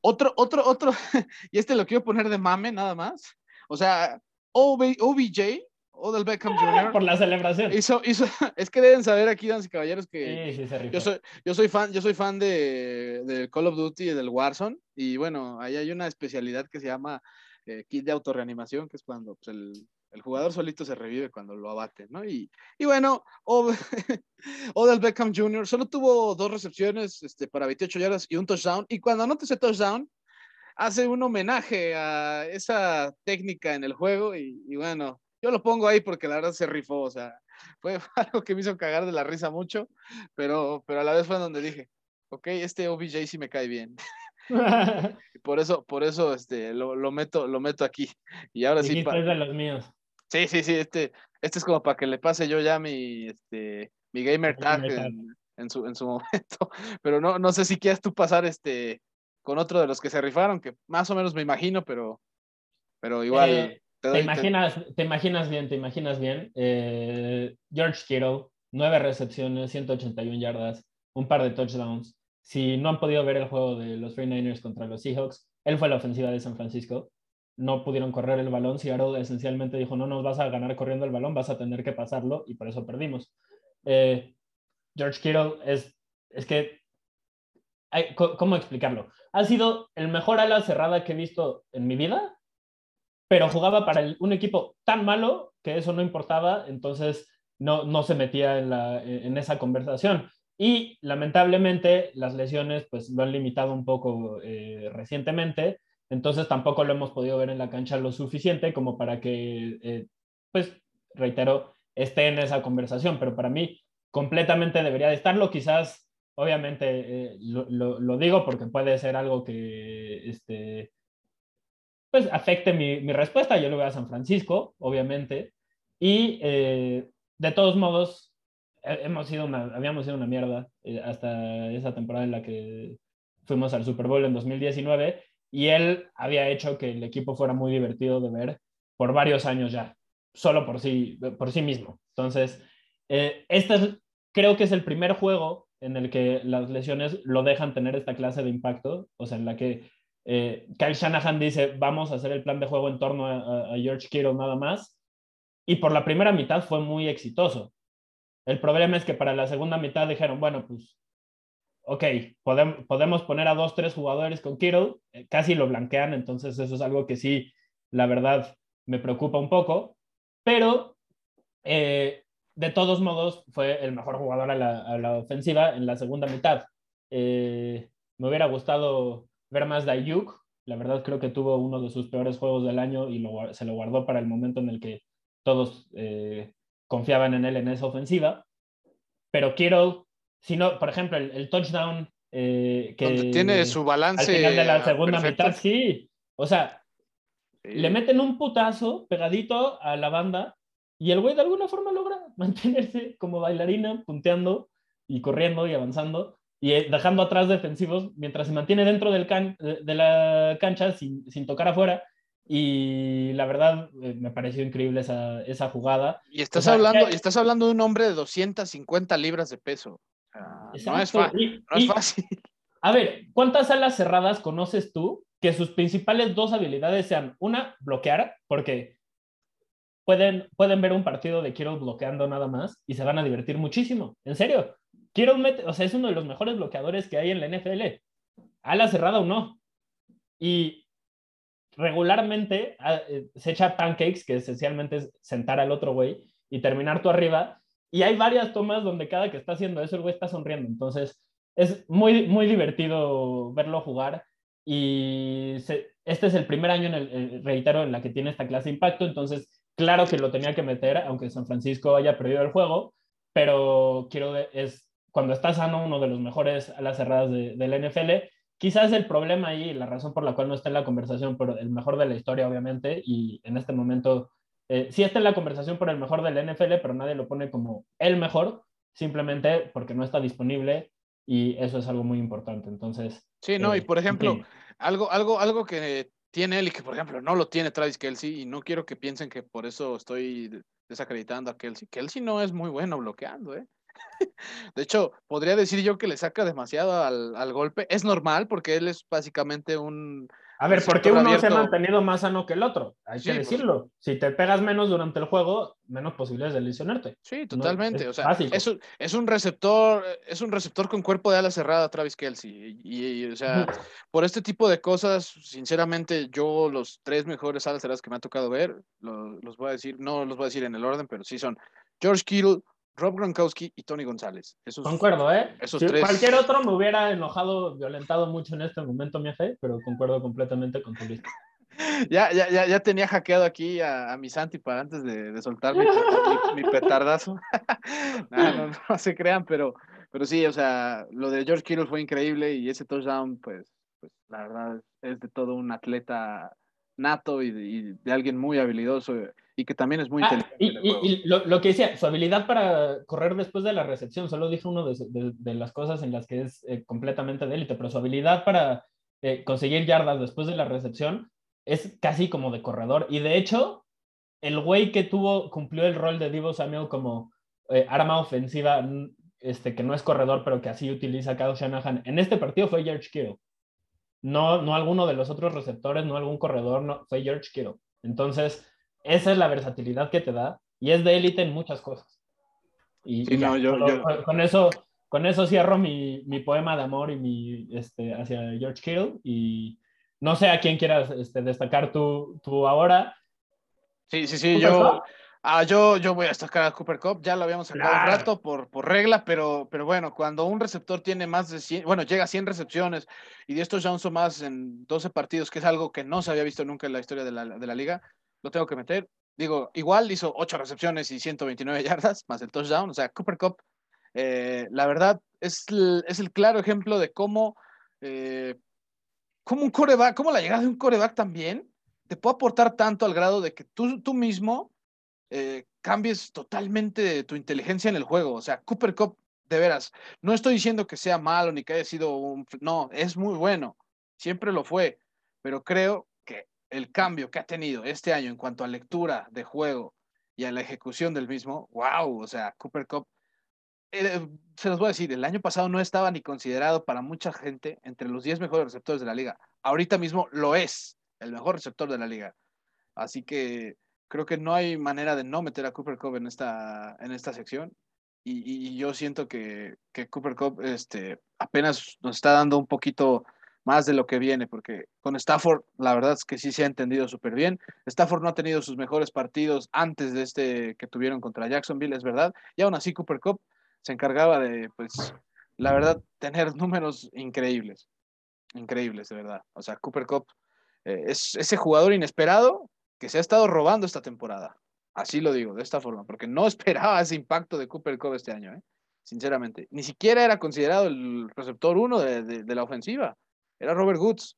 Otro, otro, otro, y este lo quiero poner de mame nada más. O sea, OBJ, Odell Beckham Jr. Por la celebración. Hizo, hizo, es que deben saber aquí, damas y caballeros, que yo, soy, yo soy fan, yo soy fan de, de, Call of Duty y del Warzone. Y bueno, ahí hay una especialidad que se llama eh, kit de autorreanimación, que es cuando pues, el, el jugador solito se revive cuando lo abate, ¿no? Y, y bueno, Odell Beckham Jr. solo tuvo dos recepciones este, para 28 yardas y un touchdown. Y cuando anota ese touchdown, hace un homenaje a esa técnica en el juego. Y, y, bueno, yo lo pongo ahí porque la verdad se rifó. O sea, fue algo que me hizo cagar de la risa mucho, pero, pero a la vez fue donde dije, ok, este OBJ sí me cae bien. por eso, por eso este, lo, lo, meto, lo meto aquí. Y ahora sí. de los míos. Sí, sí, sí, este, este es como para que le pase yo ya mi, este, mi gamer tag en, su, en su momento, pero no, no sé si quieres tú pasar este con otro de los que se rifaron, que más o menos me imagino, pero, pero igual. Eh, te, imaginas, te... imaginas bien, te imaginas bien. Eh, George Kittle, nueve recepciones, 181 yardas, un par de touchdowns. Si no han podido ver el juego de los 49ers contra los Seahawks, él fue la ofensiva de San Francisco no pudieron correr el balón. Seattle esencialmente dijo, no nos vas a ganar corriendo el balón, vas a tener que pasarlo y por eso perdimos. Eh, George Kittle es, es que, ¿cómo explicarlo? Ha sido el mejor ala cerrada que he visto en mi vida, pero jugaba para un equipo tan malo que eso no importaba, entonces no, no se metía en, la, en esa conversación. Y lamentablemente las lesiones pues lo han limitado un poco eh, recientemente entonces tampoco lo hemos podido ver en la cancha lo suficiente como para que, eh, pues, reitero, esté en esa conversación, pero para mí completamente debería de estarlo. Quizás, obviamente, eh, lo, digo porque puede ser algo que, este, pues, afecte mi, respuesta. Yo lo veo a San Francisco, obviamente. Y eh, de todos modos, hemos sido una, habíamos sido una mierda hasta esa temporada en la que fuimos al Super Bowl en 2019 y él había hecho que el equipo fuera muy divertido de ver por varios años ya, solo por sí, por sí mismo. Entonces, eh, este creo que es el primer juego en el que las lesiones lo dejan tener esta clase de impacto, o sea, en la que eh, Kyle Shanahan dice, vamos a hacer el plan de juego en torno a, George Kittle nada más, y por la primera mitad fue muy exitoso. El problema es que para la segunda mitad dijeron, bueno, pues, ok, podemos, podemos poner a dos, tres jugadores con Kittle, eh, casi lo blanquean, entonces eso es algo que sí, la verdad, me preocupa un poco, pero eh, de todos modos fue el mejor jugador a la, ofensiva en la segunda mitad. Eh, me hubiera gustado ver más de Ayuk, la verdad creo que tuvo uno de sus peores juegos del año y se lo guardó para el momento en el que todos eh, confiaban en él en esa ofensiva. Pero quiero, si no, por ejemplo, el, touchdown eh, que tiene su balance al final de la segunda mitad, sí. O sea, le meten un putazo pegadito a la banda y el güey de alguna forma logra mantenerse como bailarina, punteando y corriendo y avanzando y eh, dejando atrás defensivos mientras se mantiene dentro del de la cancha sin, sin tocar afuera y la verdad, eh, me pareció increíble esa, esa jugada. Y estás, hablando, y estás hablando de un hombre de 250 libras de peso. No, es fácil. A ver, ¿cuántas alas cerradas conoces tú que sus principales dos habilidades sean, una, bloquear, porque pueden, pueden ver un partido de Quiero bloqueando nada más y se van a divertir muchísimo. En serio, Quiero o sea, es uno de los mejores bloqueadores que hay en la NFL. Ala cerrada o no. Y regularmente ah, eh, se echa pancakes, que esencialmente es sentar al otro güey y terminar tú arriba. Y hay varias tomas donde cada que está haciendo eso, el güey está sonriendo. Entonces, es muy, muy divertido verlo jugar. Y este es el primer año, en el, reitero, en la que tiene esta clase impacto. Entonces, claro que lo tenía que meter, aunque San Francisco haya perdido el juego. Pero quiero, es cuando está sano, uno de los mejores a las cerradas de, de la NFL quizás el problema ahí, la razón por la cual no está en la conversación, pero el mejor de la historia, obviamente, y en este momento eh, sí está en la conversación por el mejor del NFL, pero nadie lo pone como el mejor, simplemente porque no está disponible y eso es algo muy importante. Entonces. Sí, no, y eh, por ejemplo, algo, algo, algo que tiene él y que, por ejemplo, no lo tiene Travis Kelsey, y no quiero que piensen que por eso estoy desacreditando a Kelsey. Kelsey no es muy bueno bloqueando, ¿eh? De hecho, podría decir yo que le saca demasiado al, golpe. Es normal porque él es básicamente un... A ver, ¿por qué uno se ha mantenido más sano que el otro? Hay que pues. decirlo. Si te pegas menos durante el juego, menos posibilidades de lesionarte. Sí, totalmente. o sea, es un, es un, receptor, es un receptor con cuerpo de ala cerrada, Travis Kelsey. Y, o sea, por este tipo de cosas, sinceramente, yo los tres mejores alas cerradas que me ha tocado ver, los, los voy a decir, no los voy a decir en el orden, pero sí son George Kittle, Rob Gronkowski y Tony González. concuerdo, ¿eh? Cualquier otro me hubiera enojado, violentado mucho en este momento, mi fe, pero concuerdo completamente con tu lista. ya, ya, ya, ya tenía hackeado aquí a, mi Santi para antes de, soltar mi, petardazo. no, no, se crean, pero, pero sí, o sea, lo de George Kittle fue increíble y ese touchdown, pues, pues la verdad, es de todo un atleta nato y de alguien muy habilidoso y que también es muy ah, inteligente. Y, lo, que decía, su habilidad para correr después de la recepción, solo dije uno de, las cosas en las que es eh, completamente de élite, pero su habilidad para eh, conseguir yardas después de la recepción es casi como de corredor. Y de hecho, el güey que tuvo, cumplió el rol de Divo Samuel como eh, arma ofensiva, este, que no es corredor, pero que así utiliza Kyle Shanahan, en este partido fue George Kittle. No, no alguno de los otros receptores, no algún corredor, no, fue George Kittle. Entonces, esa es la versatilidad que te da y es de élite en muchas cosas. Y, Con, eso, con eso cierro mi, mi, poema de amor y mi, este, hacia George Kittle y no sé a quién quieras este, destacar tú, tú ahora. Sí, sí, sí, yo, ah, yo, yo voy a destacar a Cooper Cup, ya lo habíamos sacado un rato por, por regla, pero, pero bueno, cuando un receptor tiene más de 100, bueno, llega a 100 recepciones y de estos Johnson más en 12 partidos, que es algo que no se había visto nunca en la historia de la, de la liga, lo tengo que meter. Digo, igual hizo 8 recepciones y 129 yardas, más el touchdown. O sea, Cooper Cup, eh, la verdad, es el, es el, claro ejemplo de cómo, eh, cómo un coreback, cómo la llegada de un coreback también te puede aportar tanto al grado de que tú, tú mismo eh, cambies totalmente tu inteligencia en el juego. O sea, Cooper Cup, de veras, no estoy diciendo que sea malo ni que haya sido un... No, es muy bueno, siempre lo fue, pero creo el cambio que ha tenido este año en cuanto a lectura de juego y a la ejecución del mismo, wow, o sea, Cooper Cup, eh, se los voy a decir, el año pasado no estaba ni considerado para mucha gente entre los 10 mejores receptores de la liga. Ahorita mismo lo es, el mejor receptor de la liga. Así que Creo que no hay manera de no meter a Cooper Cup en esta, en esta sección. Y, yo siento que, que, Cooper Cup este, apenas nos está dando un poquito más de lo que viene, porque con Stafford la verdad es que sí se ha entendido súper bien. Stafford no ha tenido sus mejores partidos antes de este que tuvieron contra Jacksonville, es verdad. Y aún así Cooper Cup se encargaba de, pues, la verdad, tener números increíbles. Increíbles, de verdad. O sea, Cooper Cup eh, es ese jugador inesperado que se ha estado robando esta temporada. Así lo digo, de esta forma, porque no esperaba ese impacto de Cooper Cup este año, ¿eh? sinceramente. Ni siquiera era considerado el receptor uno de, la ofensiva. Era Robert Woods.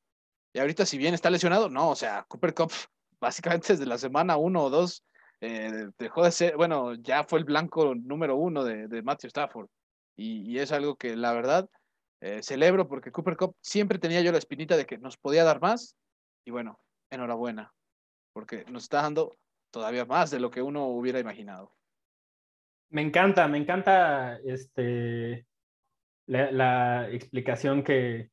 Y ahorita, si bien está lesionado, no, o sea, Cooper Cup, básicamente desde la semana uno o dos, eh, dejó de ser, bueno, ya fue el blanco número uno de, Matthew Stafford. Y, es algo que la verdad eh, celebro porque Cooper Cup siempre tenía yo la espinita de que nos podía dar más. Y bueno, enhorabuena, porque nos está dando todavía más de lo que uno hubiera imaginado. Me encanta, me encanta este, la, explicación que,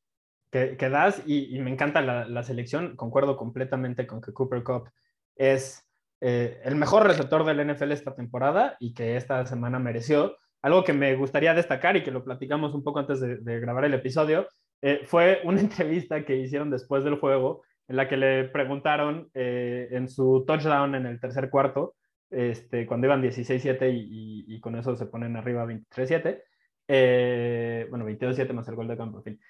que, das y, me encanta la, selección. Concuerdo completamente con que Cooper Cup es eh, el mejor receptor del NFL esta temporada y que esta semana mereció. Algo que me gustaría destacar y que lo platicamos un poco antes de, grabar el episodio, eh, fue una entrevista que hicieron después del juego en la que le preguntaron eh, en su touchdown en el tercer cuarto, este, cuando iban 16-7 y, con eso se ponen arriba 23-7, eh, bueno, 22-7 más el gol de campo, en fin,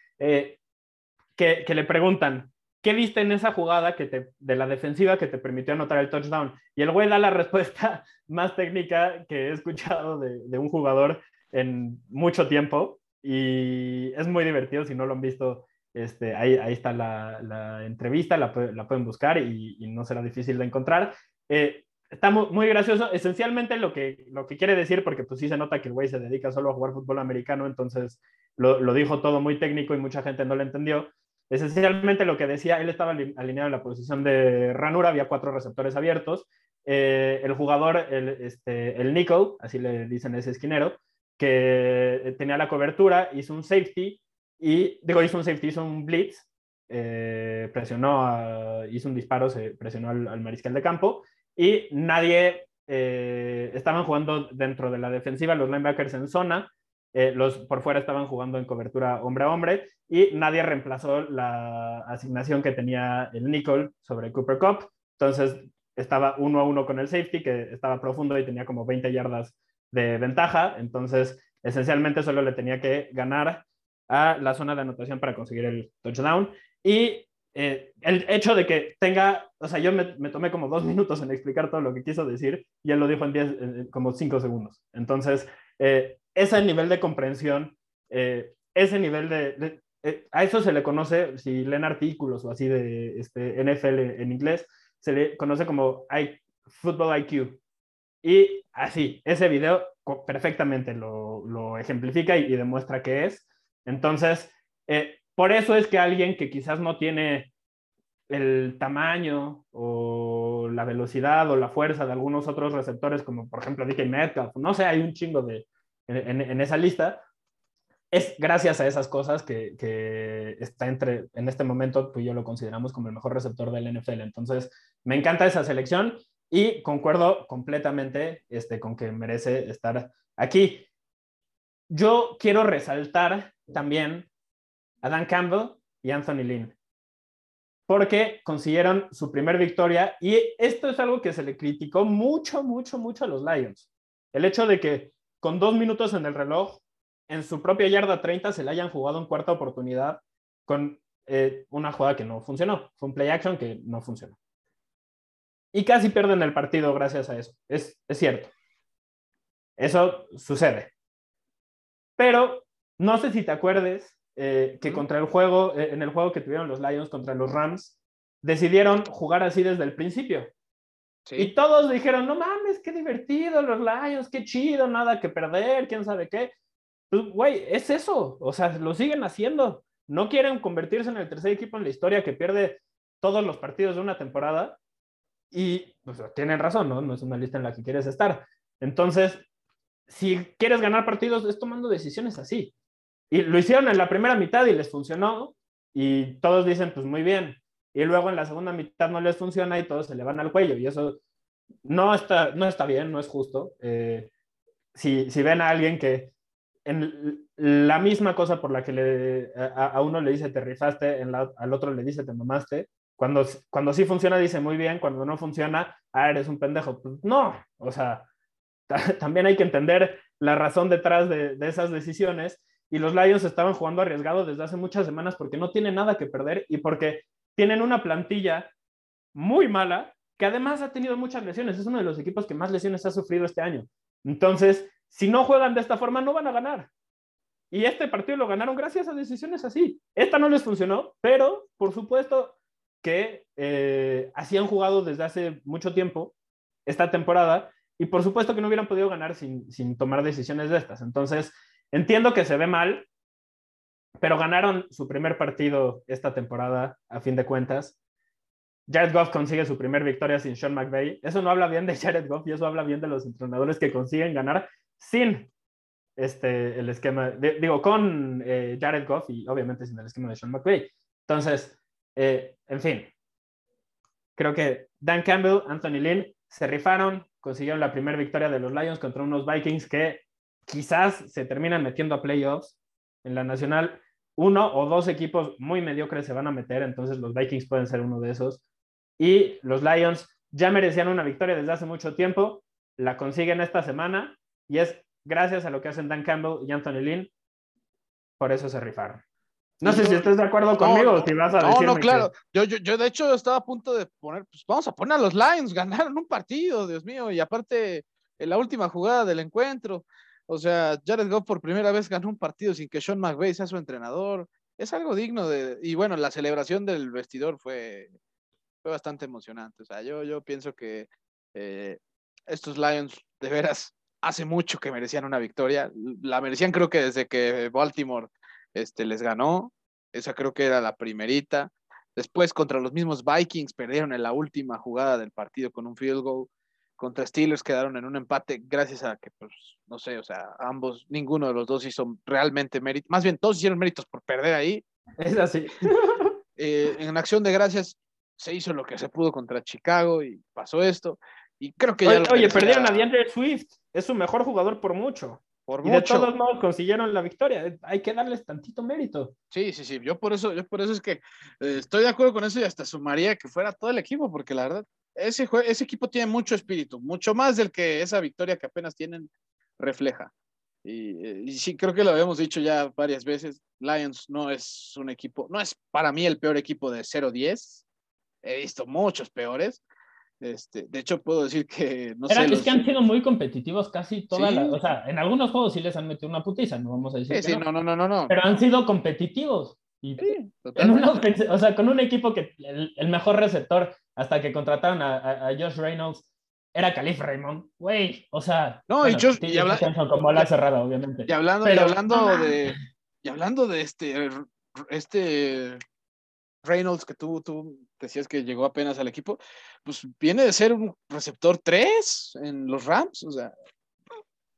que, le preguntan, ¿qué viste en esa jugada que te, de la defensiva que te permitió anotar el touchdown? Y el güey da la respuesta más técnica que he escuchado de, un jugador en mucho tiempo y es muy divertido si no lo han visto este, ahí, ahí está la, entrevista, la, pueden buscar y, no será difícil de encontrar. Eh, está muy, gracioso. Esencialmente lo que, lo que quiere decir, porque pues sí se nota que el güey se dedica solo a jugar fútbol americano, entonces lo, dijo todo muy técnico y mucha gente no lo entendió. Esencialmente lo que decía, él estaba alineado en la posición de ranura, había cuatro receptores abiertos. Eh, el jugador, el, este, el Nico, así le dicen ese esquinero, que tenía la cobertura, hizo un safety y digo, hizo un safety, hizo un blitz, eh, presionó, hizo un disparo, se presionó al, mariscal de campo y nadie, eh, estaban jugando dentro de la defensiva, los linebackers en zona, eh, los por fuera estaban jugando en cobertura hombre a hombre y nadie reemplazó la asignación que tenía el Nickel sobre Cooper Cup. Entonces estaba uno a uno con el safety que estaba profundo y tenía como 20 yardas de ventaja. Entonces esencialmente solo le tenía que ganar a la zona de anotación para conseguir el touchdown. Y eh, el hecho de que tenga, o sea, yo me, tomé como dos minutos en explicar todo lo que quiso decir y él lo dijo en como cinco segundos. Entonces, eh, ese nivel de comprensión, eh, ese nivel de, a eso se le conoce, si leen artículos o así de este, NFL en inglés, se le conoce como I, Football IQ. Y así, ese video perfectamente lo, lo ejemplifica y, y, demuestra que es. Entonces, eh, por eso es que alguien que quizás no tiene el tamaño o la velocidad o la fuerza de algunos otros receptores, como por ejemplo DK Metcalf, no sé, hay un chingo de, en, esa lista, es gracias a esas cosas que, que, está entre, en este momento, tú y yo lo consideramos como el mejor receptor del NFL. Entonces, me encanta esa selección y concuerdo completamente este, con que merece estar aquí. Yo quiero resaltar también a Dan Campbell y Anthony Lynn, porque consiguieron su primer victoria y esto es algo que se le criticó mucho, mucho, mucho a los Lions. El hecho de que con dos minutos en el reloj, en su propia yarda 30 se le hayan jugado en cuarta oportunidad con eh, una jugada que no funcionó. Fue un play action que no funcionó. Y casi pierden el partido gracias a eso. Es, es cierto. Eso sucede. Pero no sé si te acuerdes eh, que contra el juego, eh, en el juego que tuvieron los Lions contra los Rams, decidieron jugar así desde el principio. Y todos dijeron, no mames, qué divertido los Lions, qué chido, nada que perder, quién sabe qué. Pues, güey, es eso, o sea, lo siguen haciendo. No quieren convertirse en el tercer equipo en la historia que pierde todos los partidos de una temporada. Y pues, tienen razón, ¿no? No es una lista en la que quieres estar. Entonces, si quieres ganar partidos, es tomando decisiones así. Y lo hicieron en la primera mitad y les funcionó. Y todos dicen, pues muy bien. Y luego en la segunda mitad no les funciona y todos se le van al cuello. Y eso no está, no está bien, no es justo. Eh, si, si, ven a alguien que en la misma cosa por la que le, a, uno le dice te rifaste, al otro le dice te mamaste, cuando, cuando sí funciona dice muy bien, cuando no funciona, ah, eres un pendejo. Pues no, o sea, también hay que entender la razón detrás de, de esas decisiones y los Lions estaban jugando arriesgado desde hace muchas semanas porque no tienen nada que perder y porque tienen una plantilla muy mala que además ha tenido muchas lesiones. Es uno de los equipos que más lesiones ha sufrido este año. Entonces, si no juegan de esta forma, no van a ganar. Y este partido lo ganaron gracias a decisiones así. Esta no les funcionó, pero por supuesto que eh, así han jugado desde hace mucho tiempo esta temporada y por supuesto que no hubieran podido ganar sin, sin tomar decisiones de estas. Entonces, entiendo que se ve mal, pero ganaron su primer partido esta temporada, a fin de cuentas. Jared Goff consigue su primer victoria sin Sean McVay. Eso no habla bien de Jared Goff y eso habla bien de los entrenadores que consiguen ganar sin este, el esquema, digo, con eh, Jared Goff y obviamente sin el esquema de Sean McVay. Entonces, eh, en fin, creo que Dan Campbell, Anthony Lynn se rifaron, consiguieron la primera victoria de los Lions contra unos Vikings que quizás se terminan metiendo a playoffs en la nacional. Uno o dos equipos muy mediocres se van a meter, entonces los Vikings pueden ser uno de esos y los Lions ya merecían una victoria desde hace mucho tiempo, la consiguen esta semana y es gracias a lo que hacen Dan Campbell y Anthony Lynn, por eso se rifaron. No sé si estás de acuerdo conmigo o si vas a No, no, claro. Yo, yo, yo, de hecho, estaba a punto de poner, pues vamos a poner a los Lions, ganaron un partido, Dios mío, y aparte, en la última jugada del encuentro, o sea, Jared Goff por primera vez ganó un partido sin que Sean McVay sea su entrenador. Es algo digno de. Y bueno, la celebración del vestidor fue fue bastante emocionante. O sea, yo, yo pienso que eh, estos Lions, de veras, hace mucho que merecían una victoria. La merecían creo que desde que Baltimore este, les ganó. Esa creo que era la primerita. Después contra los mismos Vikings perdieron en la última jugada del partido con un field goal. Contra Steelers quedaron en un empate gracias a que, pues, no sé, o sea, ambos, ninguno de los dos hizo realmente mérito. Más bien, todos hicieron méritos por perder ahí. Es así. Eh, en acción de gracias, se hizo lo que se pudo contra Chicago y pasó esto. Y creo que ya Oye, perdieron a DeAndre Swift, es su mejor jugador por mucho. Por y de todos modos consiguieron la victoria. Hay que darles tantito mérito. Sí, sí, sí. Yo por eso, yo por eso es que eh, estoy de acuerdo con eso y hasta sumaría que fuera todo el equipo, porque la verdad, ese, ese equipo tiene mucho espíritu, mucho más del que esa victoria que apenas tienen refleja. Y, eh, y, sí, creo que lo habíamos dicho ya varias veces. Lions no es un equipo, no es para mí el peor equipo de 0-10 he visto muchos peores. Este, de hecho, puedo decir que no sé, Es que han sido muy competitivos casi todas las. O sea, en algunos juegos sí les han metido una putiza, no vamos a decir. Sí, sí, no. no, no, no, no. Pero han sido competitivos. Y sí, o sea, con un equipo que el, mejor receptor hasta que contrataron a, a, Josh Reynolds era Calif Raymond. Güey, o sea. No, y Josh. Y como la cerrada, obviamente. Y hablando, y hablando de. Y hablando de este. Este Reynolds, que tú, tú decías que llegó apenas al equipo, pues viene de ser un receptor 3 en los Rams, o sea,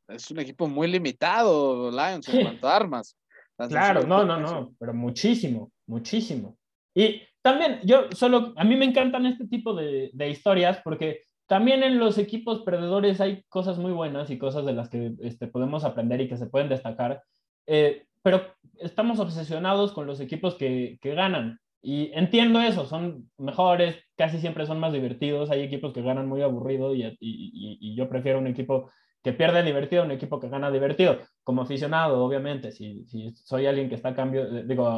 es un equipo muy limitado, Lions, en cuanto a armas. Claro, no, no, no, pero muchísimo, muchísimo. Y también, yo solo, a mí me encantan este tipo de, de historias porque también en los equipos perdedores hay cosas muy buenas y cosas de las que este, podemos aprender y que se pueden destacar. Eh, pero estamos obsesionados con los equipos que, que ganan. Y entiendo eso, son mejores, casi siempre son más divertidos. Hay equipos que ganan muy aburrido y, yo prefiero un equipo que pierde divertido un equipo que gana divertido. Como aficionado, obviamente, si, soy alguien que está a, cambio,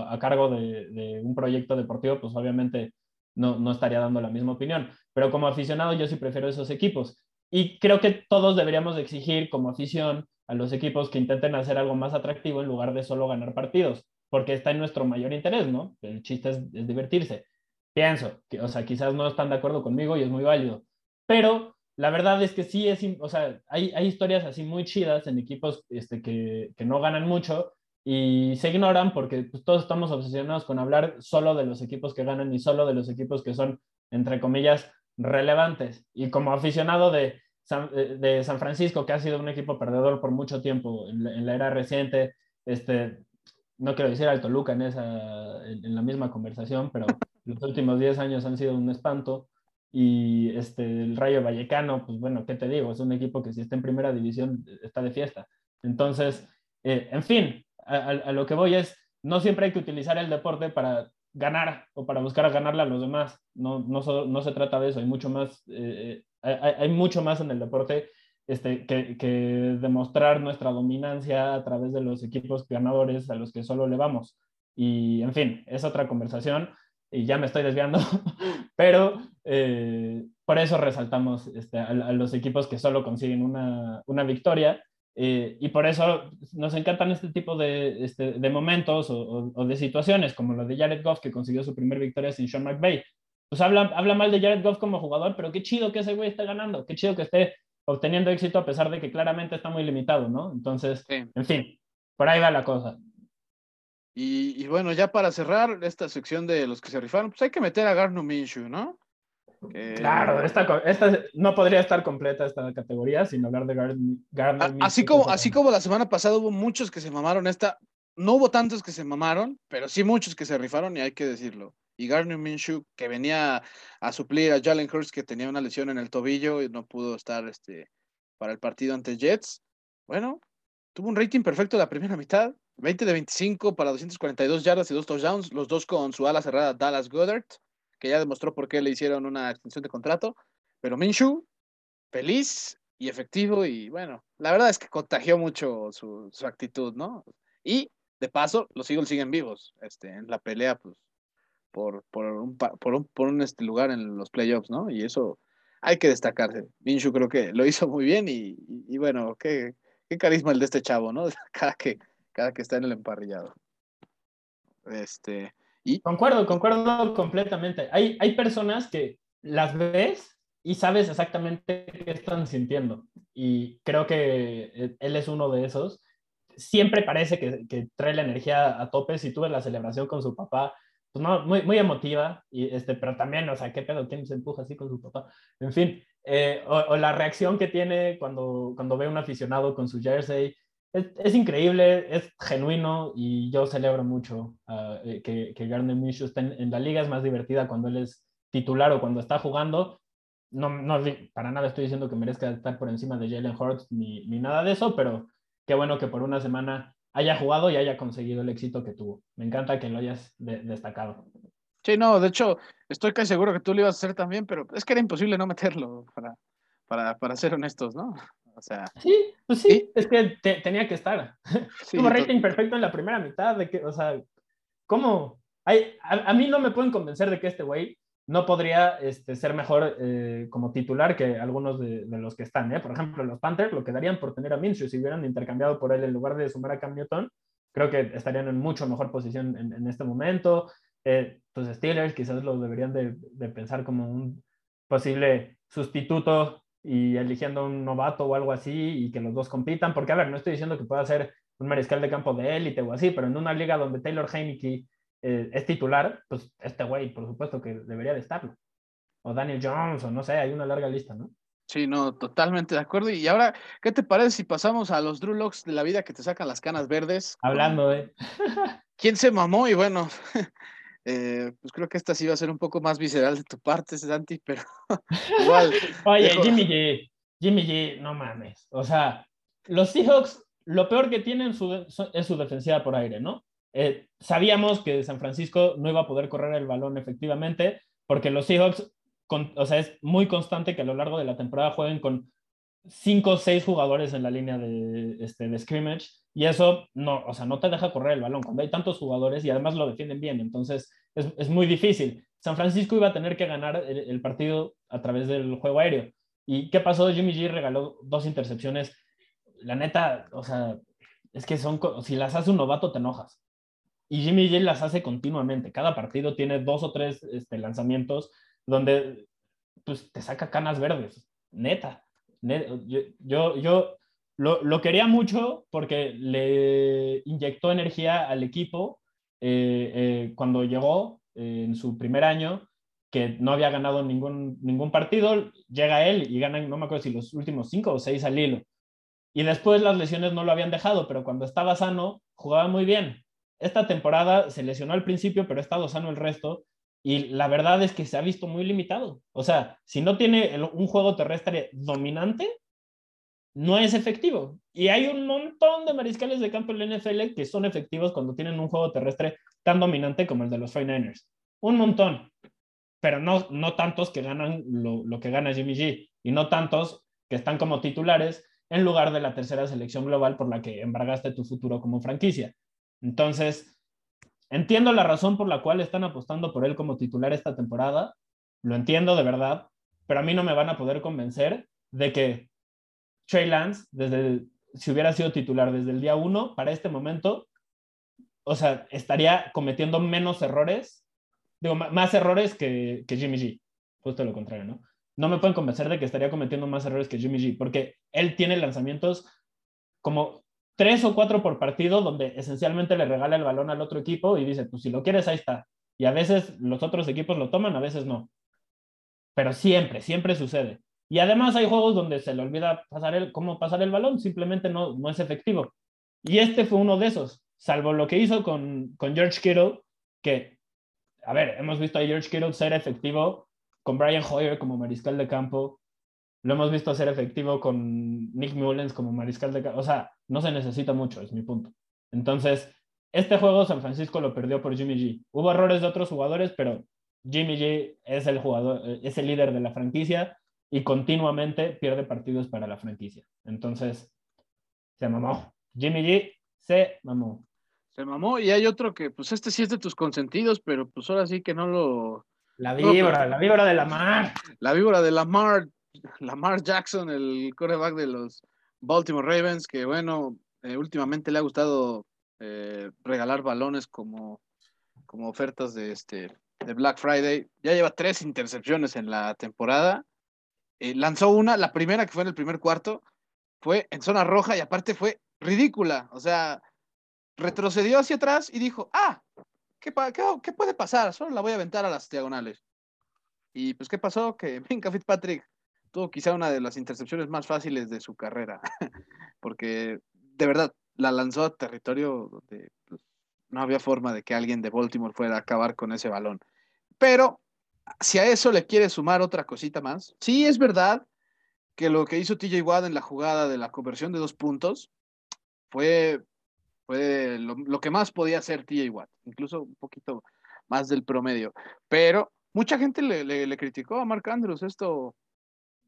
a, cargo de, de, un proyecto deportivo, pues obviamente no, no estaría dando la misma opinión. Pero como aficionado, yo sí prefiero esos equipos. Y creo que todos deberíamos exigir como afición a los equipos que intenten hacer algo más atractivo en lugar de solo ganar partidos porque está en nuestro mayor interés, ¿no? El chiste es, divertirse. Pienso, que, o sea, quizás no están de acuerdo conmigo y es muy válido, pero la verdad es que sí es, o sea, hay, hay historias así muy chidas en equipos este, que, que no ganan mucho y se ignoran porque pues, todos estamos obsesionados con hablar solo de los equipos que ganan y solo de los equipos que son, entre comillas, relevantes. Y como aficionado de San, de San Francisco, que ha sido un equipo perdedor por mucho tiempo en la, en la era reciente, este, no quiero decir al Toluca en, esa, en, la misma conversación, pero los últimos 10 años han sido un espanto. y este, el Rayo Vallecano, pues bueno, ¿qué te digo? Es un equipo que si está en primera división está de fiesta. Entonces, eh, en fin, a, lo que voy es, no siempre hay que utilizar el deporte para ganar o para buscar ganarle a los demás. No, no, no se trata de eso, hay mucho más, eh, hay, hay, mucho más en el deporte este, que, que, demostrar nuestra dominancia a través de los equipos ganadores a los que solo le vamos. Y, en fin, es otra conversación y ya me estoy desviando, pero eh, por eso resaltamos este, a, los equipos que solo consiguen una, una victoria eh, y por eso nos encantan este tipo de, este, de momentos o, o, de situaciones, como lo de Jared Goff, que consiguió su primer victoria sin Sean McVay. Pues habla, habla mal de Jared Goff como jugador, pero qué chido que ese güey esté ganando, qué chido que esté obteniendo éxito a pesar de que claramente está muy limitado, ¿no? Entonces, en fin, por ahí va la cosa. Y, bueno, ya para cerrar esta sección de los que se rifaron, pues hay que meter a Garno Minshew, ¿no? Claro, esta, esta, no podría estar completa esta categoría sin hablar de Minshew. Así como, así como la semana pasada hubo muchos que se mamaron esta, no hubo tantos que se mamaron, pero sí muchos que se rifaron y hay que decirlo. Y Gardner Minshew, que venía a suplir a Jalen Hurts, que tenía una lesión en el tobillo y no pudo estar este, para el partido ante Jets. Bueno, tuvo un rating perfecto la primera mitad, 20 de 25 para 242 yardas y dos touchdowns, los dos con su ala cerrada Dallas Goddard, que ya demostró por qué le hicieron una extensión de contrato. Pero Minshew, feliz y efectivo y bueno, la verdad es que contagió mucho su, actitud, ¿no? Y de paso, los Eagles siguen vivos este, en la pelea pues, por, por un, por un, por un este lugar en los playoffs, ¿no? Y eso hay que destacarse. Minshew creo que lo hizo muy bien y, y bueno, qué, qué carisma el de este chavo, ¿no? Cada que cada que está en el emparrillado. Este, y... Concuerdo, concuerdo completamente. Hay, hay personas que las ves y sabes exactamente qué están sintiendo. Y creo que él es uno de esos. Siempre parece que, que trae la energía a tope. Si tuve la celebración con su papá, pues no, muy, muy emotiva, y este, pero también, o sea, ¿qué pedo? ¿Quién se empuja así con su papá? En fin, eh, o, o, la reacción que tiene cuando, cuando ve un aficionado con su jersey, es, increíble, es genuino y yo celebro mucho eh, que, que Gardner Minshew esté en, la liga. Es más divertida cuando él es titular o cuando está jugando. No, no para nada estoy diciendo que merezca estar por encima de Jalen Hurts ni, ni nada de eso, pero qué bueno que por una semana haya jugado y haya conseguido el éxito que tuvo. Me encanta que lo hayas destacado. Sí, no, de hecho, estoy casi seguro que tú lo ibas a hacer también, pero es que era imposible no meterlo, para, para, para ser honestos, ¿no? O sea. Sí, pues sí, es que tenía que estar. Tuvo rating perfecto en la primera mitad. De que, o sea, ¿cómo? A, mí no me pueden convencer de que este güey no podría este, ser mejor eh, como titular que algunos de, los que están. ¿eh? Por ejemplo, los Panthers lo quedarían por tener a Minshew. Si hubieran intercambiado por él en lugar de sumar a Cam Newton, creo que estarían en mucho mejor posición en, este momento. Eh, los Steelers quizás lo deberían de, de pensar como un posible sustituto y eligiendo un novato o algo así y que los dos compitan, porque a ver, no estoy diciendo que pueda ser un mariscal de campo de élite o así, pero en una liga donde Taylor Heineke eh, es titular, pues este güey, por supuesto que debería de estarlo. O Daniel Jones, o no sé, hay una larga lista, ¿no? Sí, no, totalmente de acuerdo. Y ahora, ¿qué te parece si pasamos a los Drew Locks de la vida que te sacan las canas verdes? Hablando, ¿eh? ¿Quién se mamó? Y bueno, eh, pues creo que esta sí va a ser un poco más visceral de tu parte, Santi, pero igual. Oye, Jimmy G, Jimmy G, no mames. O sea, los Seahawks, lo peor que tienen es su defensiva por aire, ¿no? Eh, sabíamos que San Francisco no iba a poder correr el balón efectivamente, porque los Seahawks, o sea, es muy constante que a lo largo de la temporada jueguen con cinco o seis jugadores en la línea de, este, de scrimmage y eso no, o sea, no te deja correr el balón cuando hay tantos jugadores y además lo defienden bien, entonces es, es muy difícil. San Francisco iba a tener que ganar el, partido a través del juego aéreo. ¿Y qué pasó? Jimmy G regaló dos intercepciones. La neta, o sea, es que son, si las hace un novato te enojas. Y Jimmy G las hace continuamente. Cada partido tiene dos o tres este, lanzamientos donde pues, te saca canas verdes. Neta. Yo, yo, yo lo, quería mucho porque le inyectó energía al equipo eh, eh, cuando llegó eh, en su primer año, que no había ganado ningún, ningún partido, llega él y ganan, no me acuerdo si los últimos cinco o seis al hilo. Y después las lesiones no lo habían dejado, pero cuando estaba sano, jugaba muy bien. Esta temporada se lesionó al principio, pero ha estado sano el resto y la verdad es que se ha visto muy limitado. O sea, si no tiene un juego terrestre dominante, no es efectivo. Y hay un montón de mariscales de campo en la NFL que son efectivos cuando tienen un juego terrestre tan dominante como el de los 49ers. Un montón. Pero no, no tantos que ganan lo, lo que gana Jimmy G y no tantos que están como titulares en lugar de la tercera selección global por la que embargaste tu futuro como franquicia. Entonces, entiendo la razón por la cual están apostando por él como titular esta temporada, lo entiendo de verdad, pero a mí no me van a poder convencer de que Trey Lance, desde si hubiera sido titular desde el día uno, para este momento, o sea, estaría cometiendo menos errores, digo, más errores que, que Jimmy G, justo lo contrario, ¿no? no me pueden convencer de que estaría cometiendo más errores que Jimmy G, porque él tiene lanzamientos como tres o cuatro por partido, donde esencialmente le regala el balón al otro equipo y dice, pues si lo quieres, ahí está. Y a veces los otros equipos lo toman, a veces no. Pero siempre, siempre sucede. Y además hay juegos donde se le olvida pasar el, cómo pasar el balón, simplemente no, no es efectivo. Y este fue uno de esos, salvo lo que hizo con, con George Kittle, que, a ver, hemos visto a George Kittle ser efectivo con Brian Hoyer como mariscal de campo. Lo hemos visto ser efectivo con Nick Mullens como mariscal de campo. O sea, no se necesita mucho, es mi punto. Entonces, este juego San Francisco lo perdió por Jimmy G. Hubo errores de otros jugadores, pero Jimmy G es el jugador, es el líder de la franquicia y continuamente pierde partidos para la franquicia. Entonces, se mamó. Jimmy G se mamó. Se mamó y hay otro que, pues este sí es de tus consentidos, pero pues ahora sí que no lo, la víbora, la víbora de Lamar. La víbora de Lamar, Lamar Jackson, el quarterback de los Baltimore Ravens, que bueno, eh, últimamente le ha gustado eh, regalar balones como, como ofertas de, este, de Black Friday. Ya lleva tres intercepciones en la temporada. Eh, lanzó una, la primera que fue en el primer cuarto, fue en zona roja y aparte fue ridícula. O sea, retrocedió hacia atrás y dijo, ah, ¿qué, puede pasar? Solo la voy a aventar a las diagonales. Y pues, ¿qué pasó? Que Minka Fitzpatrick tuvo quizá una de las intercepciones más fáciles de su carrera, porque de verdad la lanzó a territorio donde pues, no había forma de que alguien de Baltimore fuera a acabar con ese balón. Pero si a eso le quiere sumar otra cosita más, sí es verdad que lo que hizo TJ Watt en la jugada de la conversión de dos puntos fue fue lo, que más podía hacer TJ Watt, incluso un poquito más del promedio. Pero mucha gente le, criticó a Mark Andrews esto,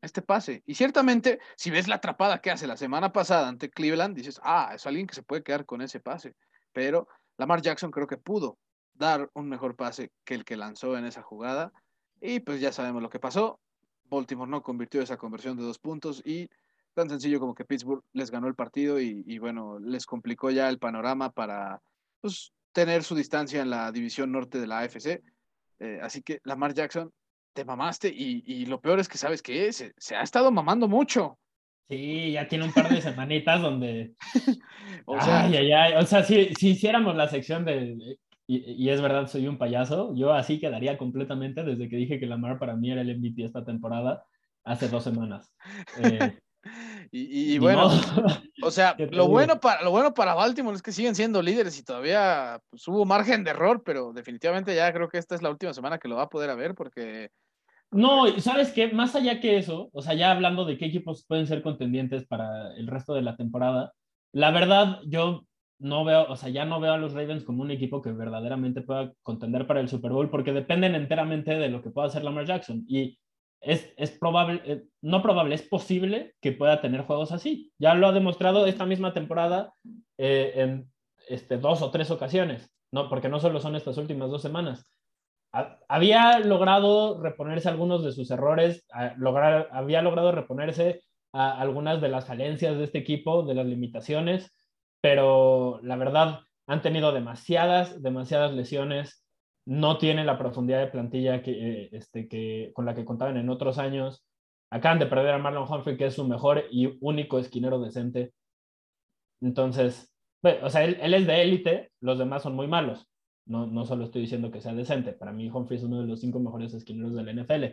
este pase. Y ciertamente, si ves la atrapada que hace la semana pasada ante Cleveland, dices, ah, es alguien que se puede quedar con ese pase. Pero Lamar Jackson creo que pudo dar un mejor pase que el que lanzó en esa jugada. Y pues ya sabemos lo que pasó. Baltimore no convirtió esa conversión de dos puntos y tan sencillo como que Pittsburgh les ganó el partido y, bueno, les complicó ya el panorama para pues, tener su distancia en la división norte de la AFC. Eh, así que Lamar Jackson, te mamaste y, lo peor es que sabes que se, se, ha estado mamando mucho. Sí, ya tiene un par de semanitas donde... o sea, ay, O sea si, si hiciéramos la sección de... Y, y, es verdad, soy un payaso, yo así quedaría completamente desde que dije que Lamar para mí era el MVP esta temporada hace dos semanas. Eh, y, bueno, o sea, lo bueno, para, lo bueno para Baltimore es que siguen siendo líderes y todavía pues, hubo margen de error, pero definitivamente ya creo que esta es la última semana que lo va a poder ver porque... No, ¿sabes qué? Más allá que eso, o sea, ya hablando de qué equipos pueden ser contendientes para el resto de la temporada, la verdad yo no veo, o sea, ya no veo a los Ravens como un equipo que verdaderamente pueda contender para el Super Bowl porque dependen enteramente de lo que pueda hacer Lamar Jackson. Y es, probable, eh, no probable, es posible que pueda tener juegos así. Ya lo ha demostrado esta misma temporada eh, en este, dos o tres ocasiones, ¿no? porque no solo son estas últimas dos semanas. Había logrado reponerse algunos de sus errores, lograr, había logrado reponerse algunas de las falencias de este equipo, de las limitaciones, pero la verdad han tenido demasiadas, demasiadas lesiones, no tiene la profundidad de plantilla que, eh, este, que, con la que contaban en otros años. Acaban de perder a Marlon Humphrey, que es su mejor y único esquinero decente. Entonces, o sea, él, es de élite, los demás son muy malos. No, no solo estoy diciendo que sea decente. Para mí, Humphrey es uno de los cinco mejores esquineros del NFL.